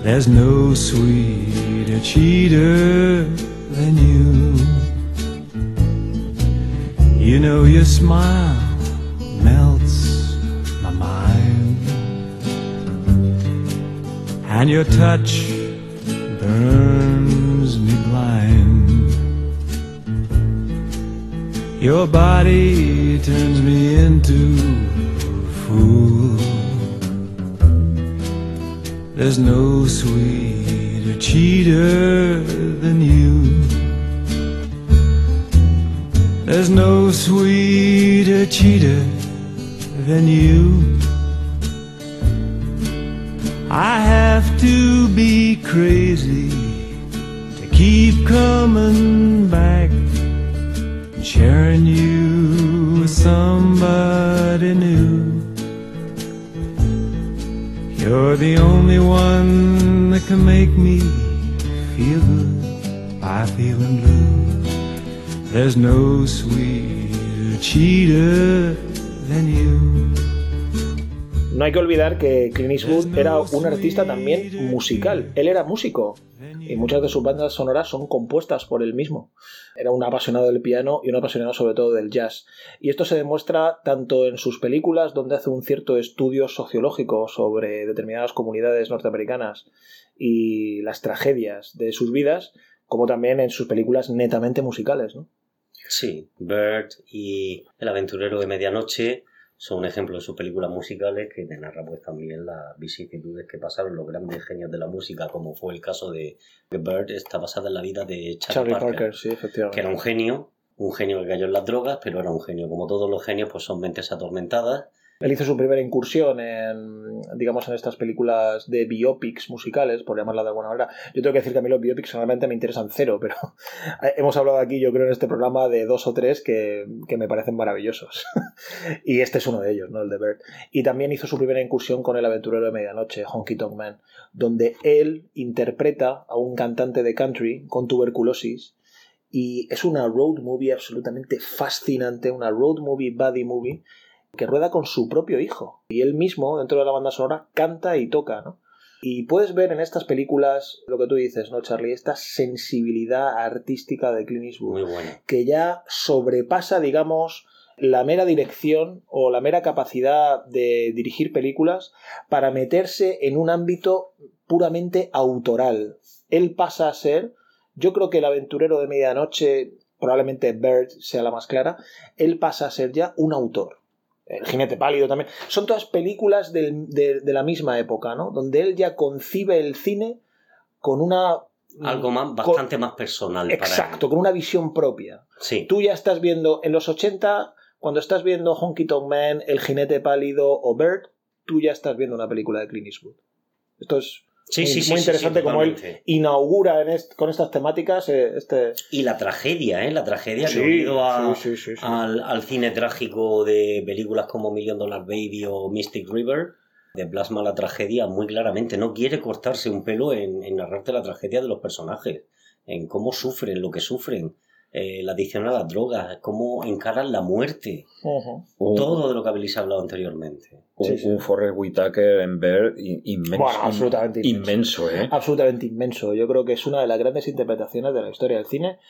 There's no sweeter cheater than you. You know your smile melts my mind, and your touch burns me blind. Your body turns me into a fool. There's no sweeter cheater than you. There's no sweeter cheater than you. I have to be crazy to keep coming back, sharing you with somebody new. You're the only one that can make me feel good by feeling blue. There's no cheater than you. No hay que olvidar que Clint Eastwood era un artista también musical. Él era músico y muchas de sus bandas sonoras son compuestas por él mismo. Era un apasionado del piano y un apasionado sobre todo del jazz. Y esto se demuestra tanto en sus películas, donde hace un cierto estudio sociológico sobre determinadas comunidades norteamericanas y las tragedias de sus vidas, como también en sus películas netamente musicales. ¿no? Sí, Bird y El aventurero de medianoche son ejemplos de sus películas musicales que te narra pues también las vicisitudes que pasaron los grandes genios de la música, como fue el caso de Bird, está basada en la vida de Charlie, Parker, sí, efectivamente. que era un genio un genio que cayó en las drogas, pero era un genio. Como todos los genios, pues son mentes atormentadas él hizo su primera incursión en, digamos, en estas películas de biopics musicales, por llamarla de alguna manera. Yo tengo que decir que a mí los biopics realmente me interesan cero, pero hemos hablado aquí, yo creo, en este programa de dos o tres que, me parecen maravillosos. y este es uno de ellos, ¿no? El de Bert. Y también hizo su primera incursión con El aventurero de medianoche, Honky Tonk Man, donde él interpreta a un cantante de country con tuberculosis y es una road movie absolutamente fascinante, una road movie, buddy movie, que rueda con su propio hijo. Y él mismo, dentro de la banda sonora, canta y toca, ¿no? Y puedes ver en estas películas lo que tú dices, ¿no, Charlie? Esta sensibilidad artística de Clint Eastwood. Muy bueno. Que ya sobrepasa, digamos, la mera dirección o la mera capacidad de dirigir películas para meterse en un ámbito puramente autoral. Él pasa a ser, yo creo que el aventurero de medianoche, probablemente Bird sea la más clara, él pasa a ser ya un autor. El jinete pálido también. Son todas películas de, la misma época, ¿no? Donde él ya concibe el cine con una... Algo más, bastante más personal. Exacto, con una visión propia. Sí. Tú ya estás viendo, en los 80, cuando estás viendo Honky Tonk Man, El jinete pálido o Bird, tú ya estás viendo una película de Clint Eastwood. Esto es Sí, sí, muy interesante como él inaugura con estas temáticas eh, este... Y la tragedia, ¿eh? La tragedia que unido al, al, cine trágico de películas como Million Dollar Baby o Mystic River, de plasma la tragedia muy claramente. No quiere cortarse un pelo en, en narrarte la tragedia de los personajes, en cómo sufren, lo que sufren. Eh, la adicción a las drogas, cómo encaran la muerte. Todo de lo que habéis hablado anteriormente. Un, Forrest Whitaker en ver inmenso. absolutamente inmenso. ¿eh? Absolutamente inmenso. Yo creo que es una de las grandes interpretaciones de la historia del cine.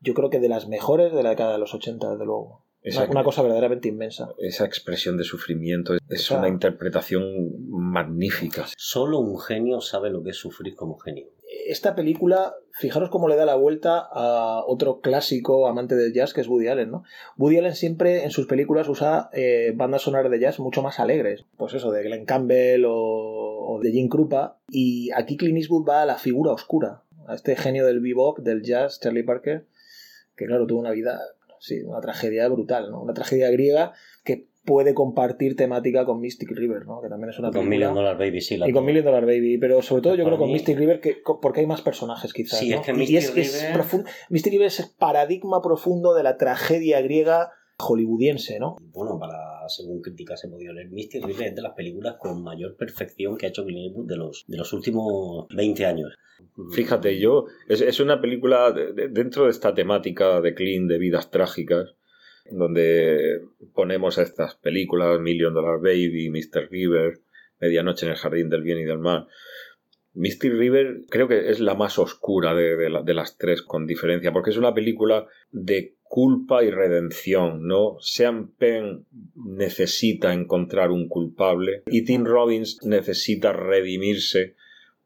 Yo creo que de las mejores de la década de los 80, desde luego. una, cosa verdaderamente inmensa. Esa expresión de sufrimiento es una interpretación magnífica. Solo un genio sabe lo que es sufrir como genio esta película, fijaros cómo le da la vuelta a otro clásico amante del jazz que es Woody Allen, ¿no? Woody Allen siempre en sus películas usa eh, bandas sonoras de jazz mucho más alegres, pues eso, de Glenn Campbell o, de Jim Krupa, y aquí Clint Eastwood va a la figura oscura, a este genio del bebop, del jazz, Charlie Parker, que claro, tuvo una vida, sí, una tragedia brutal, ¿no? Una tragedia griega puede compartir temática con Mystic River, ¿no? Que también es una con Million Dollar Baby, sí. La y con Million Dollar Baby, pero sobre todo yo creo con Mystic River que, porque hay más personajes quizás. Sí, es que Mystic y es, River... es profundo, Mystic River es el paradigma profundo de la tragedia griega hollywoodiense, ¿no? Bueno, para según críticas se podía leer, Mystic River es de las películas con mayor perfección que ha hecho Clint Eastwood de los, de los últimos 20 años. Fíjate, yo, es, es una película dentro de esta temática de Clint, de vidas trágicas, donde ponemos estas películas, Million Dollar Baby, Mr. River, Medianoche en el Jardín del Bien y del Mal. Mystic River creo que es la más oscura de, las tres, con diferencia, porque es una película de culpa y redención, ¿no? Sean Penn necesita encontrar un culpable y Tim Robbins necesita redimirse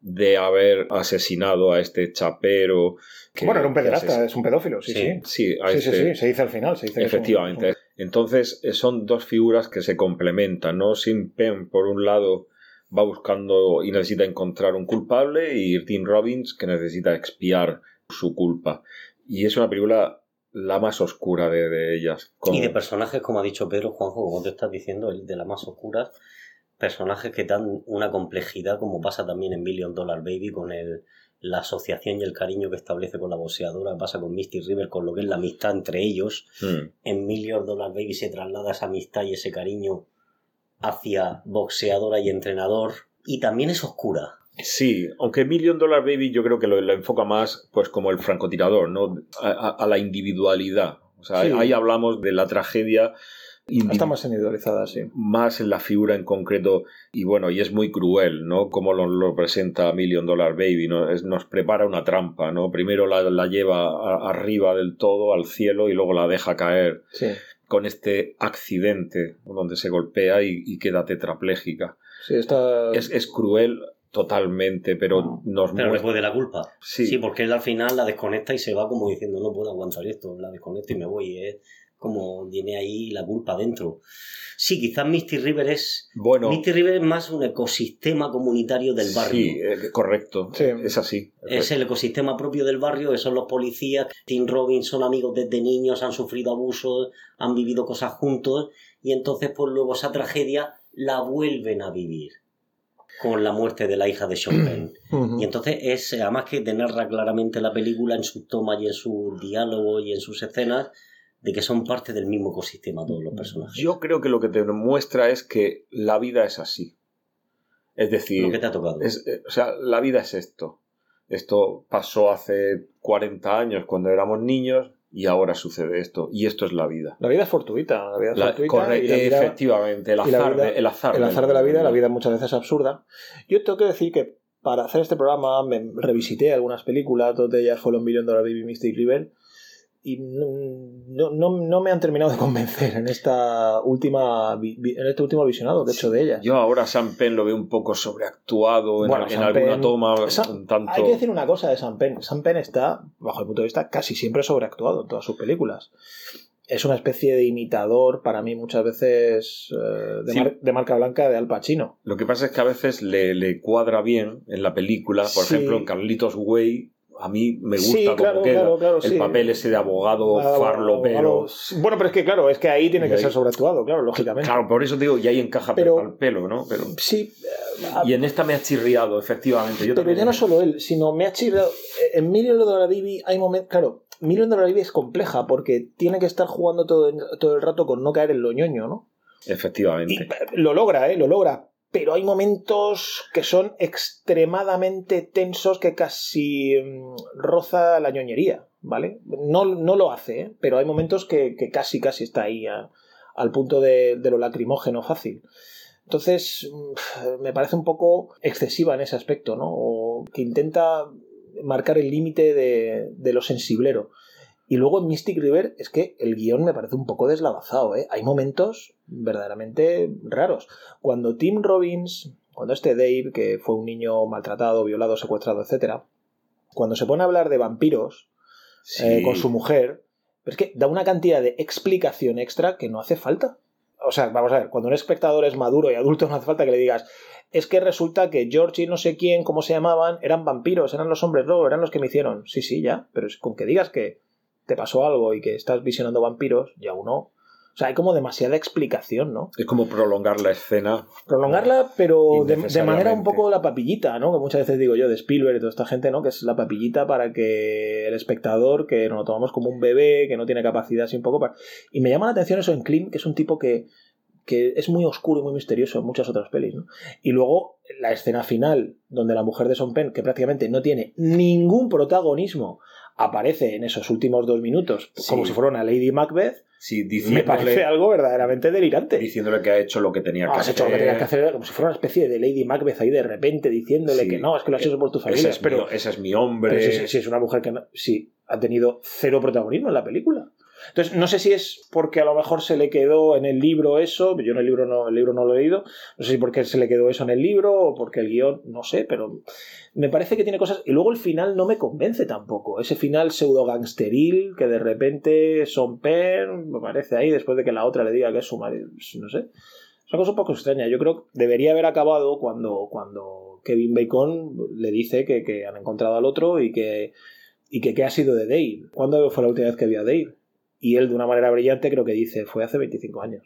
de haber asesinado a este chapero. bueno, era un pederasta, es un pedófilo, sí, sí. Sí, sí, sí, se dice al final. Se dice Efectivamente. Entonces, eh, son dos figuras que se complementan, ¿no? Sin Penn, por un lado, va buscando y necesita encontrar un culpable, y Tim Robbins, que necesita expiar su culpa. Y es una película la más oscura de, ellas. Y de personajes, como ha dicho Pedro Juanjo, como te estás diciendo, el de las más oscuras personajes que dan una complejidad, como pasa también en Million Dollar Baby, con el, la asociación y el cariño que establece con la boxeadora, pasa con Misty River, con lo que es la amistad entre ellos. Hmm. En Million Dollar Baby se traslada esa amistad y ese cariño hacia boxeadora y entrenador, y también es oscura. Sí, aunque Million Dollar Baby yo creo que lo, enfoca más pues como el francotirador, ¿no? A, la individualidad. O sea, ahí hablamos de la tragedia Está más individualizada, sí. Más en la figura en concreto, y bueno, y es muy cruel, ¿no? Como lo, presenta Million Dollar Baby, ¿no? nos prepara una trampa, ¿no? Primero la, lleva arriba del todo, al cielo, y luego la deja caer con este accidente donde se golpea y, queda tetrapléjica. Sí, está... es, cruel totalmente, pero nos Pero después de la culpa. Sí. porque él al final la desconecta y se va como diciendo, no puedo aguantar esto, la desconecto y me voy. ¿eh? Como tiene ahí la culpa dentro. Sí, quizás Misty River es. Bueno. Misty River es más un ecosistema comunitario del barrio. Sí, eh, correcto. Sí. Es así. Es el ecosistema propio del barrio, que son los policías. Tim Robbins son amigos desde niños, han sufrido abusos, han vivido cosas juntos, y entonces, pues luego esa tragedia la vuelven a vivir con la muerte de la hija de Sean Penn. Y entonces es, además que te narra claramente la película en sus tomas y en sus diálogos y en sus escenas, de que son parte del mismo ecosistema todos los personajes. Yo creo que lo que te muestra es que la vida es así. Es decir, Lo que te ha tocado. es, eh, o sea, la vida es esto. Esto pasó hace 40 años cuando éramos niños y ahora sucede esto. Y esto es la vida. La vida es fortuita, la vida es La- fortuita corre- y la vida- efectivamente, el y la azar, vida- de, el azar, azar de la vida, la vida muchas veces es absurda. Yo tengo que decir que para hacer este programa me revisité algunas películas, dos de ellas fueron Million Dollar Baby Mystic River, y no, no, no- me han terminado de convencer en esta última en este último visionado que he hecho de ellas. Yo ahora Sam Penn lo veo un poco sobreactuado en, Bueno, en Sam alguna toma. Tanto... Hay que decir una cosa de Sam Penn. Sam Penn está, bajo el punto de vista, casi siempre sobreactuado en todas sus películas. Es una especie de imitador, para mí, muchas veces eh, de, Sí. mar- de marca blanca de Al Pacino. Lo que pasa es que a veces le, le cuadra bien en la película. Por Sí. ejemplo, en Carlitos Way, a mí me gusta Sí, como claro, queda. claro, claro, el sí. papel ese de abogado Ah, farlopero. Bueno, pero es que, claro, es que ahí tiene que ahí- ser sobreactuado, claro, lógicamente. Claro, por eso digo, y ahí encaja Pero- al pelo, ¿no? Pero, Sí, eh, y en esta me ha chirriado, efectivamente. Yo pero ya no solo él, sino me ha chirriado. En Million Dollar hay momentos. Claro, Million Dollar es compleja porque tiene que estar jugando todo, todo el rato con no caer en lo ñoño, ¿no? Efectivamente. eh, lo logra, ¿eh? Lo logra. Pero hay momentos que son extremadamente tensos que casi mm, roza la ñoñería, ¿vale? No, no lo hace, ¿eh? pero hay momentos que, que casi, casi está ahí al punto de, de lo lacrimógeno fácil. Entonces, mm, me parece un poco excesiva en ese aspecto, ¿no? O que intenta marcar el límite de, de lo sensiblero. Y luego en Mystic River es que el guion me parece un poco deslavazado, ¿eh? Hay momentos verdaderamente raros. Cuando Tim Robbins, cuando este Dave, que fue un niño maltratado, violado, secuestrado, etc., cuando se pone a hablar de vampiros Sí. eh, con su mujer, es que da una cantidad de explicación extra que no hace falta. O sea, vamos a ver, cuando un espectador es maduro y adulto no hace falta que le digas, es que resulta que George y no sé quién, cómo se llamaban, eran vampiros, eran los hombres lobo, eran los que me hicieron. Sí, sí, ya, pero es con que digas que te pasó algo y que estás visionando vampiros, ya uno... O sea, hay como demasiada explicación, ¿no? Es como prolongar la escena. Prolongarla, pero de, de manera un poco la papillita, ¿no? Que muchas veces digo yo de Spielberg y toda esta gente, ¿no? Que es la papillita para que el espectador, que nos lo tomamos como un bebé, que no tiene capacidad así un poco para... Y me llama la atención eso en Clint, que es un tipo que, que es muy oscuro y muy misterioso en muchas otras pelis, ¿no? Y luego la escena final, donde la mujer de Son Penn, que prácticamente no tiene ningún protagonismo, aparece en esos últimos dos minutos, Sí. como si fuera una Lady Macbeth, Sí, me parece algo verdaderamente delirante. diciéndole que ha hecho lo que tenía No, que has hacer. hecho lo que tenías que hacer, como si fuera una especie de Lady Macbeth ahí de repente diciéndole Sí. que no, es que lo has hecho por tu familia. Ese es, pero, mi, ese es mi hombre. pero si, si- si es una mujer que no- sí, ha tenido cero protagonismo en la película. Entonces, no sé si es porque a lo mejor se le quedó en el libro eso, yo en el libro no, el libro no lo he leído, no sé si porque se le quedó eso en el libro o porque el guion, no sé, pero me parece que tiene cosas. Y luego el final no me convence tampoco. Ese final pseudo gangsteril que de repente Son Penn me parece ahí después de que la otra le diga que es su marido, no sé. Es una cosa un poco extraña. Yo creo que debería haber acabado cuando, cuando Kevin Bacon le dice que, que han encontrado al otro y que, y que qué ha sido de Dave. ¿Cuándo fue la última vez que vio a Dave? Y él, de una manera brillante, creo que dice, fue hace 25 años.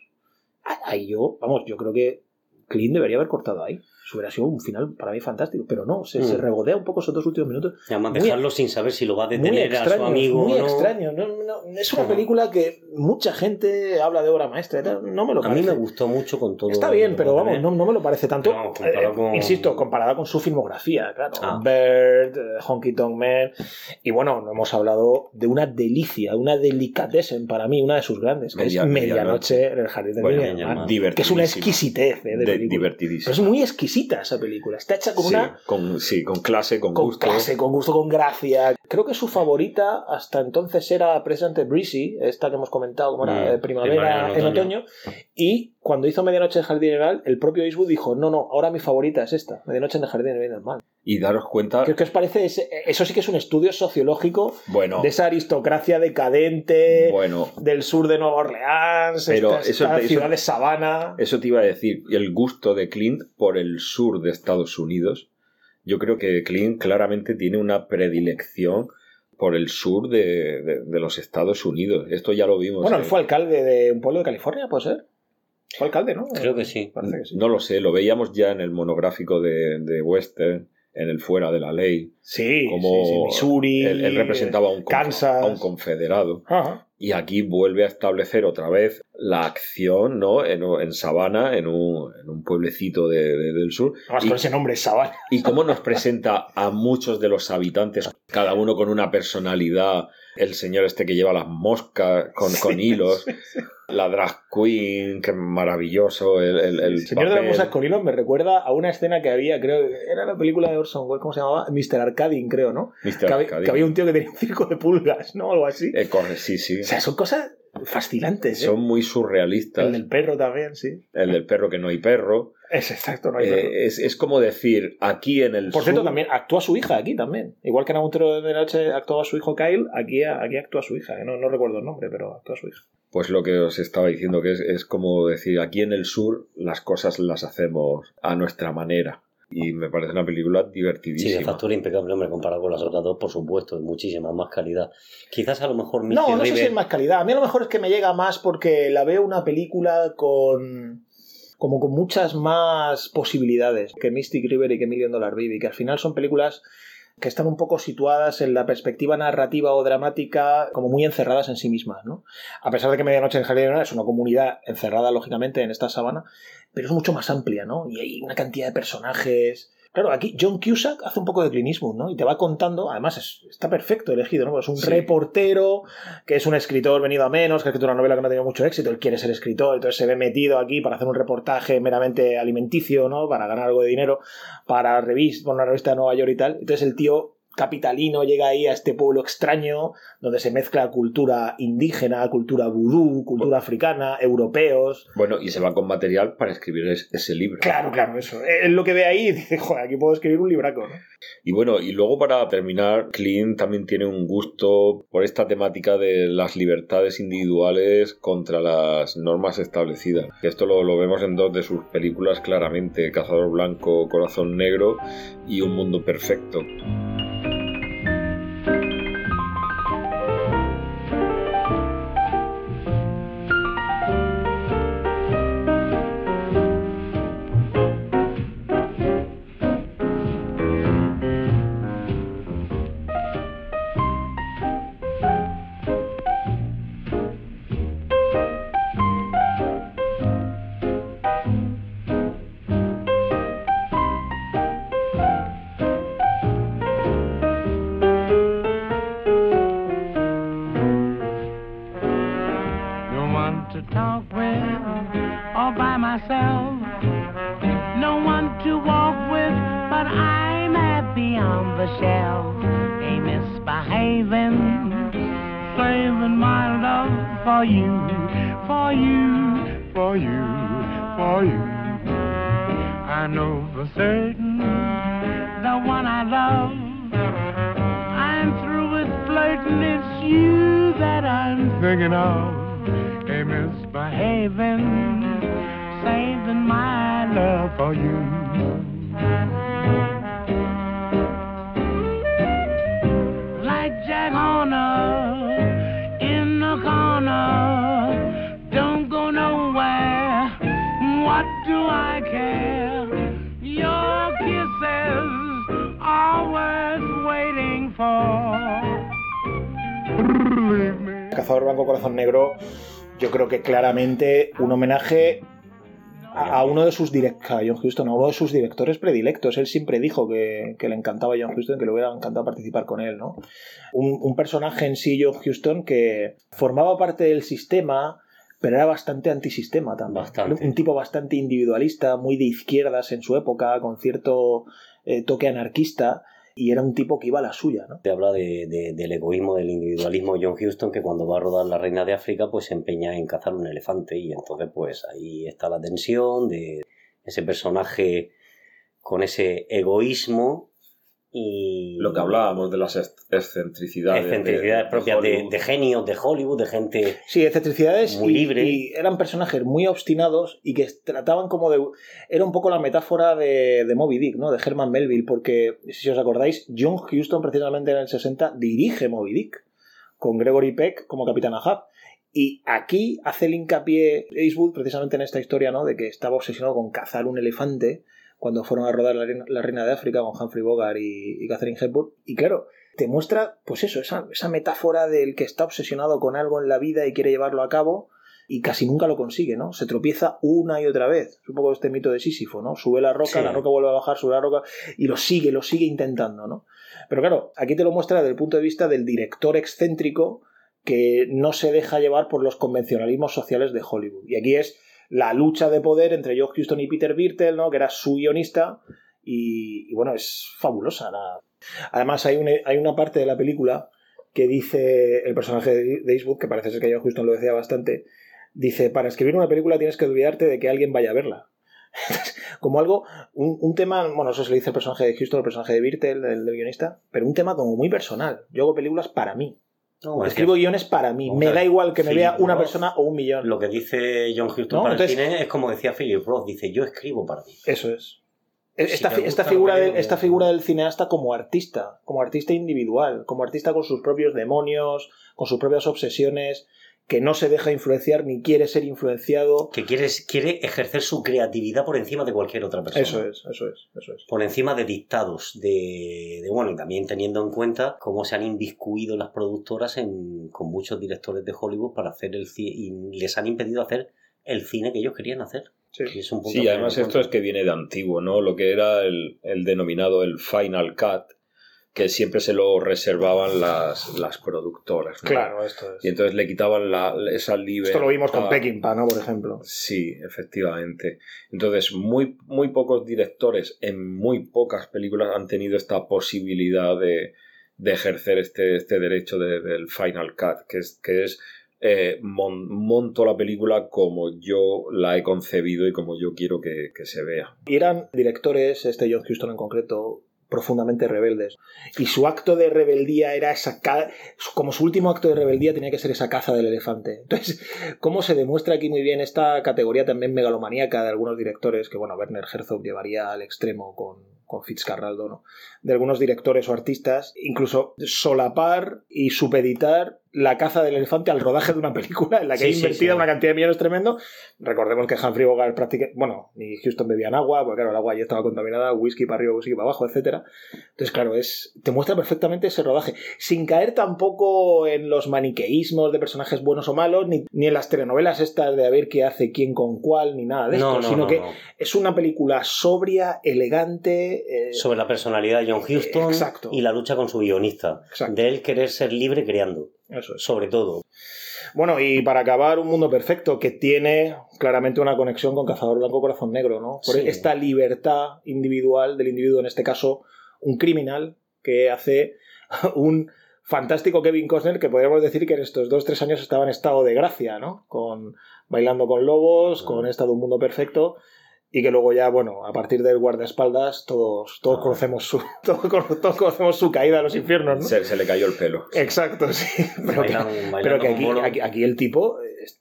Ah, Ahí yo, vamos, yo creo que Clint debería haber cortado ahí. Eso hubiera sido un final para mí fantástico. Pero no, se, Mm. se regodea un poco esos dos últimos minutos. Y además dejarlo sin saber si lo va a detener a su extraño, amigo muy o no. extraño. No, no, es una película que mucha gente habla de obra maestra. No me lo A mí parece. me gustó mucho con todo. Está bien, pero vamos, no, no me lo parece tanto. No, comparado Eh, con- Insisto, comparada con su filmografía, claro. Ah. Bird, eh, Honky Tonk Man. Y bueno, no hemos hablado de una delicia, una delicatessen para mí, una de sus grandes, que Media- es Medianoche Medianoche. en el Jardín del Bueno, Mar, Medianoche. Que es una Divertidísima. exquisitez eh, de, De- película. Pero es muy exquisita esa película. Está hecha con Sí, una con, sí, con clase, con, con gusto. clase, con gusto, con gracia. Creo que su favorita hasta entonces era precisamente Breezy, esta que hemos comentado, como era eh, primavera, en otoño. Y cuando hizo Medianoche en Jardín General, el propio Eastwood dijo: No, no, ahora mi favorita es esta, Medianoche en el Jardín General. Y daros cuenta, ¿Qué, qué os parece? ese- eso sí que es un estudio sociológico bueno, de esa aristocracia decadente bueno, del sur de Nueva Orleans, Pero esta, esta eso- ciudad de sabana. eso te iba a decir, el gusto de Clint por el sur de Estados Unidos. Yo creo que Clint claramente tiene una predilección por el sur de, de- de los Estados Unidos. Esto ya lo vimos. Bueno, en- él fue alcalde de un pueblo de California, ¿puede ser? Fue alcalde, ¿no? Creo que sí. Parece que sí. No lo sé, lo veíamos ya en el monográfico de, de Western, en el Fuera de la Ley. Sí, Como sí, sí, Missouri. él, él representaba a un, conf- Kansas. a un confederado. Ajá. Y aquí vuelve a establecer otra vez la acción ¿no? en, en Sabana, en un, en un pueblecito de- de- del sur. Además, Y- con ese nombre, Sabana. Y cómo nos presenta a muchos de los habitantes, cada uno con una personalidad. El señor este que lleva las moscas con, con hilos, la drag queen, que maravilloso el, el, señor de las musas con hilos me recuerda a una escena que había, creo, era la película de Orson Welles, ¿cómo se llamaba? Mr. Arcading, creo, ¿no? Mr. Que que había un tío que tenía un circo de pulgas, ¿no? Algo así. Eh, corre, sí, sí. O sea, son cosas fascinantes, ¿eh? Son muy surrealistas. El del perro también, sí. El del perro que no hay perro. Es exacto, no hay Eh, perro. es, es como decir, aquí en el Por cierto, sur- también actúa su hija aquí también. Igual que en Aguntero de Noche actuaba su hijo Kyle, aquí, aquí actúa su hija. No, no recuerdo el nombre, pero actúa su hija. Pues lo que os estaba diciendo, que es, es como decir, aquí en el sur las cosas las hacemos a nuestra manera. Y me parece una película Sí, divertidísima. de factura impecable, hombre, comparado con las otras dos, por supuesto, de muchísima más calidad. Quizás a lo mejor No, no sé si es más calidad. A mí a lo mejor es que me llega más porque la veo una película con como con muchas más posibilidades que Mystic River y que Million Dollar Baby, que al final son películas que están un poco situadas en la perspectiva narrativa o dramática como muy encerradas en sí mismas, ¿no? A pesar de que Medianoche en Jardín es una comunidad encerrada, lógicamente, en esta sabana, pero es mucho más amplia, ¿no? Y hay una cantidad de personajes... Claro, aquí John Cusack hace un poco de Clint Eastwood, ¿no? Y te va contando, además es- está perfecto elegido, ¿no? Es un Sí. reportero que es un escritor venido a menos, que ha escrito una novela que no ha tenido mucho éxito, él quiere ser escritor, entonces se ve metido aquí para hacer un reportaje meramente alimenticio, ¿no? Para ganar algo de dinero para revista, para una revista de Nueva York y tal. Entonces el tío capitalino llega ahí a este pueblo extraño donde se mezcla cultura indígena, cultura vudú, cultura africana, europeos. Bueno, y se va con material para escribir es- ese libro. Claro, claro, eso. Él lo que ve ahí y dice, joder, aquí puedo escribir un libraco, ¿no? Y bueno, y luego para terminar, Clint también tiene un gusto por esta temática de las libertades individuales contra las normas establecidas. Esto lo, lo vemos en dos de sus películas claramente, Cazador Blanco, Corazón Negro y Un Mundo Perfecto. Claramente un homenaje a, a uno de sus direct- a John a uno de sus directores predilectos. Él siempre dijo que, que le encantaba John Huston, que le hubiera encantado participar con él, ¿no? Un, un personaje en sí, John Huston, que formaba parte del sistema, pero era bastante antisistema también. Bastante. Un tipo bastante individualista, muy de izquierdas en su época, con cierto eh, toque anarquista. Y era un tipo que iba a la suya, ¿no? Te habla de, de- del egoísmo, del individualismo John Huston, que cuando va a rodar La Reina de África, pues se empeña en cazar un elefante y entonces pues ahí está la tensión de ese personaje con ese egoísmo y Lo que hablábamos de las ex- excentricidades. de- excentricidades de propias de, Hollywood. de genios de Hollywood, de gente Sí, excentricidades Muy y, libre. y eran personajes muy obstinados y que trataban como de... Era un poco la metáfora de, de Moby Dick, ¿no? De Herman Melville, porque si os acordáis, John Huston precisamente en el 60 dirige Moby Dick, con Gregory Peck como Capitán Ahab. Y aquí hace el hincapié Eastwood precisamente en esta historia, ¿no? De que estaba obsesionado con cazar un elefante cuando fueron a rodar La Reina, La Reina de África con Humphrey Bogart y, y Catherine Hepburn. Y claro, te muestra, pues eso, esa, esa metáfora del que está obsesionado con algo en la vida y quiere llevarlo a cabo y casi nunca lo consigue, ¿no? Se tropieza una y otra vez. Es un poco este mito de Sísifo, ¿no? Sube la roca, Sí. la roca vuelve a bajar, sube la roca y lo sigue, lo sigue intentando, ¿no? Pero claro, aquí te lo muestra desde el punto de vista del director excéntrico que no se deja llevar por los convencionalismos sociales de Hollywood. Y aquí es la lucha de poder entre Joe Houston y Peter Birtel, ¿no? que era su guionista, y, bueno, es fabulosa. Además, hay una, hay una parte de la película que dice el personaje de Eastwood, que parece ser que Joe Houston lo decía bastante, dice, para escribir una película tienes que olvidarte de que alguien vaya a verla. como algo, un, un tema, bueno, eso se le dice el personaje de Houston, el personaje de Birtel, el, guionista, pero un tema como muy personal. Yo hago películas para mí. No, bueno, Escribo guiones para mí. Vamos Me da igual que me Philip vea una Roth, persona o un millón. Lo que dice John Huston No, para entonces- el cine es como decía Philip Roth, dice yo escribo para mí. Eso es. Esta, figura que de- digo, esta figura del cineasta como artista, como artista individual, como artista con sus propios demonios, con sus propias obsesiones, que no se deja influenciar ni quiere ser influenciado. Que quiere, quiere ejercer su creatividad por encima de cualquier otra persona. Eso es, eso es, eso es. por encima de dictados, de, de, bueno, y también teniendo en cuenta cómo se han inviscuido las productoras en, con muchos directores de Hollywood para hacer el cine y les han impedido hacer el cine que ellos querían hacer. Sí. Y es un Sí, además esto es que viene de antiguo, ¿no? Lo que era el, el denominado el Final Cut, que siempre se lo reservaban las, las productoras. ¿no? Claro, esto es. Y entonces le quitaban la, esa libertad. Esto lo vimos con Peckinpah, ¿no? Por ejemplo. Sí, efectivamente. Entonces, muy, muy pocos directores en muy pocas películas han tenido esta posibilidad de, de ejercer este, este derecho de- del Final Cut, que es, que es eh, mon- monto la película como yo la he concebido y como yo quiero que, que se vea. Y eran directores, este John Huston en concreto, profundamente rebeldes. Y su acto de rebeldía era esa... Como su último acto de rebeldía tenía que ser esa caza del elefante. Entonces, ¿cómo se demuestra aquí muy bien esta categoría también megalomaníaca de algunos directores, que bueno, Werner Herzog llevaría al extremo con, con Fitzcarraldo, ¿no? De algunos directores o artistas, incluso solapar y supeditar la caza del elefante al rodaje de una película en la que Sí, ha sí, invertido sí. una cantidad de millones tremendo. Recordemos que Humphrey Bogart prácticamente, bueno, ni Houston bebían agua, porque claro, el agua ya estaba contaminada, whisky para arriba, whisky para abajo, etcétera. Entonces, claro, es te muestra perfectamente ese rodaje, sin caer tampoco en los maniqueísmos de personajes buenos o malos, ni, ni en las telenovelas estas de a ver qué hace quién con cuál, ni nada de esto, No, no, sino no, que es una película sobria, elegante. eh, Sobre la personalidad de John Exacto. y la lucha con su guionista. Exacto. De él querer ser libre creando, Eso es. sobre todo. Bueno, y para acabar, un mundo perfecto que tiene claramente una conexión con Cazador Blanco Corazón Negro, ¿no? Por Sí. esta libertad individual del individuo, en este caso, un criminal que hace un fantástico Kevin Costner que podríamos decir que en estos dos tres años estaba en estado de gracia, ¿no? Con Bailando con Lobos, con Mm. esta de un mundo perfecto. Y que luego ya, bueno, a partir del guardaespaldas, todos, todos Ah. conocemos su, todos, todos conocemos su caída a los infiernos, ¿no? Se, se le cayó el pelo. Exacto, sí. Pero que, Bailan- pero que aquí, aquí, aquí el tipo, es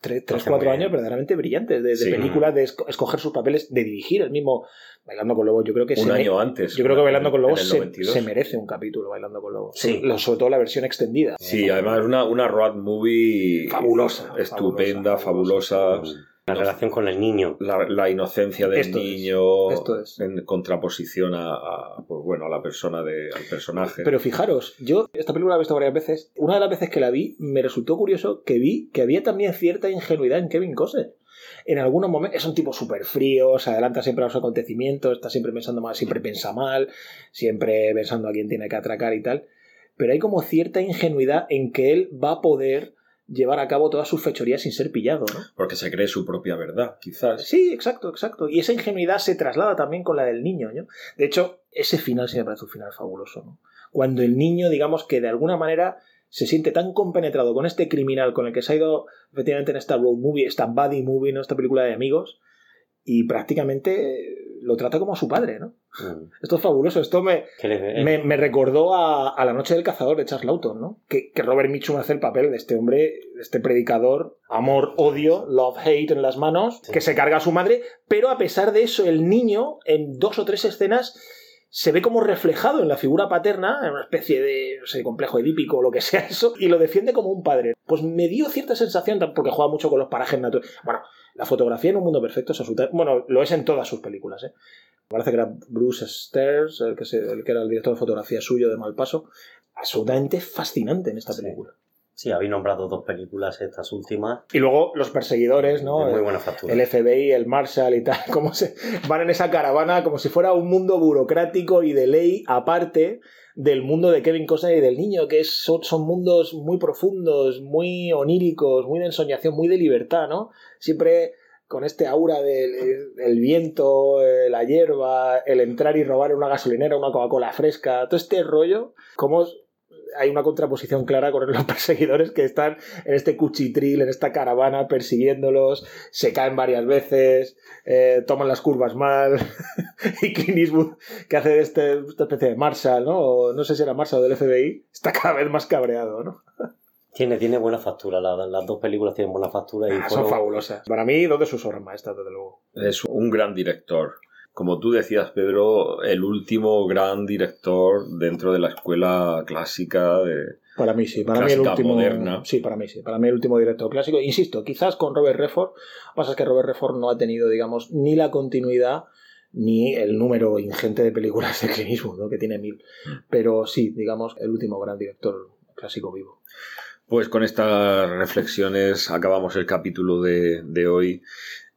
tres, tres cuatro años verdaderamente brillantes de, de Sí. películas, de esco- escoger sus papeles, de dirigir el mismo Bailando con Lobos. Yo creo que, Un se, año antes. yo creo que Bailando con Lobos se, 92. se merece un capítulo Bailando con Lobos. Sí. Sobre, sobre todo la versión extendida. Sí, además una, una road movie Fabulosa, estupenda, fabulosa, fabulosa. La relación con el niño. La, la inocencia del Esto es, niño esto es. en contraposición a, a, pues bueno, a la persona de, al personaje. Pero fijaros, yo esta película la he visto varias veces. Una de las veces que la vi, me resultó curioso que vi que había también cierta ingenuidad en Kevin Costner. En algunos momentos es un tipo súper frío, se adelanta siempre a los acontecimientos, está siempre pensando mal, siempre piensa mal, siempre pensando a quién tiene que atracar y tal. Pero hay como cierta ingenuidad en que él va a poder llevar a cabo todas sus fechorías sin ser pillado, ¿no? Porque se cree su propia verdad, quizás. Sí, exacto, exacto. Y esa ingenuidad se traslada también con la del niño, ¿no? De hecho, ese final sí me parece un final fabuloso, ¿no? Cuando el niño, digamos que de alguna manera se siente tan compenetrado con este criminal con el que se ha ido efectivamente en esta road movie, esta buddy movie, ¿no? esta película de amigos, y prácticamente lo trata como a su padre, ¿no? Mm. Esto es fabuloso. Esto me, le- me, me recordó a, a La Noche del Cazador de Charles Lawton, ¿no? Que, que Robert Mitchum hace el papel de este hombre, de este predicador, amor, odio, love, hate en las manos, Sí. que se carga a su madre, pero a pesar de eso, el niño, en dos o tres escenas, se ve como reflejado en la figura paterna, en una especie de, no sé, complejo edípico o lo que sea eso, y lo defiende como un padre. Pues me dio cierta sensación, porque juega mucho con los parajes naturales. Bueno, la fotografía en un mundo perfecto es absolutamente... Bueno, lo es en todas sus películas, ¿eh? Parece que era Bruce Stairs, el que, se- el que era el director de fotografía suyo de Malpaso. Absolutamente fascinante en esta película. Sí, habéis nombrado dos películas, estas últimas, Y luego los perseguidores, ¿no? de muy buena factura. el FBI, el Marshall y tal, cómo se van en esa caravana como si fuera un mundo burocrático y de ley aparte del mundo de Kevin Costner y del niño, que es- son, son mundos muy profundos, muy oníricos, muy de ensoñación, muy de libertad, ¿no? Siempre con este aura del el viento, eh, la hierba, el entrar y robar una gasolinera, una Coca-Cola fresca, todo este rollo, como hay una contraposición clara con los perseguidores que están en este cuchitril, en esta caravana, persiguiéndolos, se caen varias veces, eh, toman las curvas mal, y Clint Eastwood, que hace de este, esta especie de Marshall, ¿no? O no sé si era Marshall o del FBI, está cada vez más cabreado, ¿no? Tiene, tiene buena factura, la- las dos películas tienen buena factura y Ah, son fueron- fabulosas. Para mí, dos de sus obras maestras, desde luego. Es un gran director. Como tú decías, Pedro, el último gran director dentro de la escuela clásica de... Para mí sí, para mí el último. moderna. Sí, para mí sí, para mí el último director clásico. Insisto, quizás con Robert Redford. Lo que pasa es que Robert Redford no ha tenido, digamos, ni la continuidad ni el número ingente de películas de Clint Eastwood, ¿no? que tiene mil. Pero sí, digamos, el último gran director clásico vivo. Pues con estas reflexiones acabamos el capítulo de, de hoy,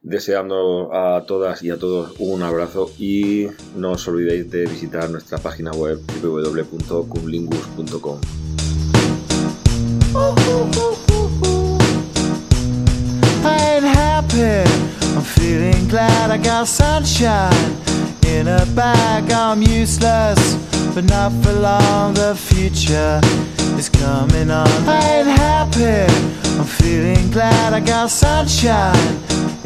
deseando a todas y a todos un abrazo y no os olvidéis de visitar nuestra página web www.cumlingus.com. I'm feeling glad I got sunshine in a bag. I'm useless, but not for long. The future is coming on. I ain't happy. I'm feeling glad I got sunshine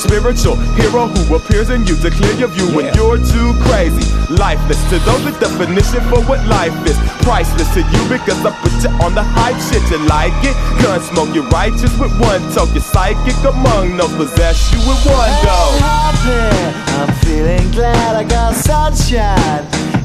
spiritual hero who appears in you to clear your view when you're too crazy, lifeless. To those, the definition for what life is priceless to you because I put you on the hype shit. You like it? Gun smoke, you're righteous with one toke. You're psychic among no possess you with one go. I'm. I'm feeling glad I got sunshine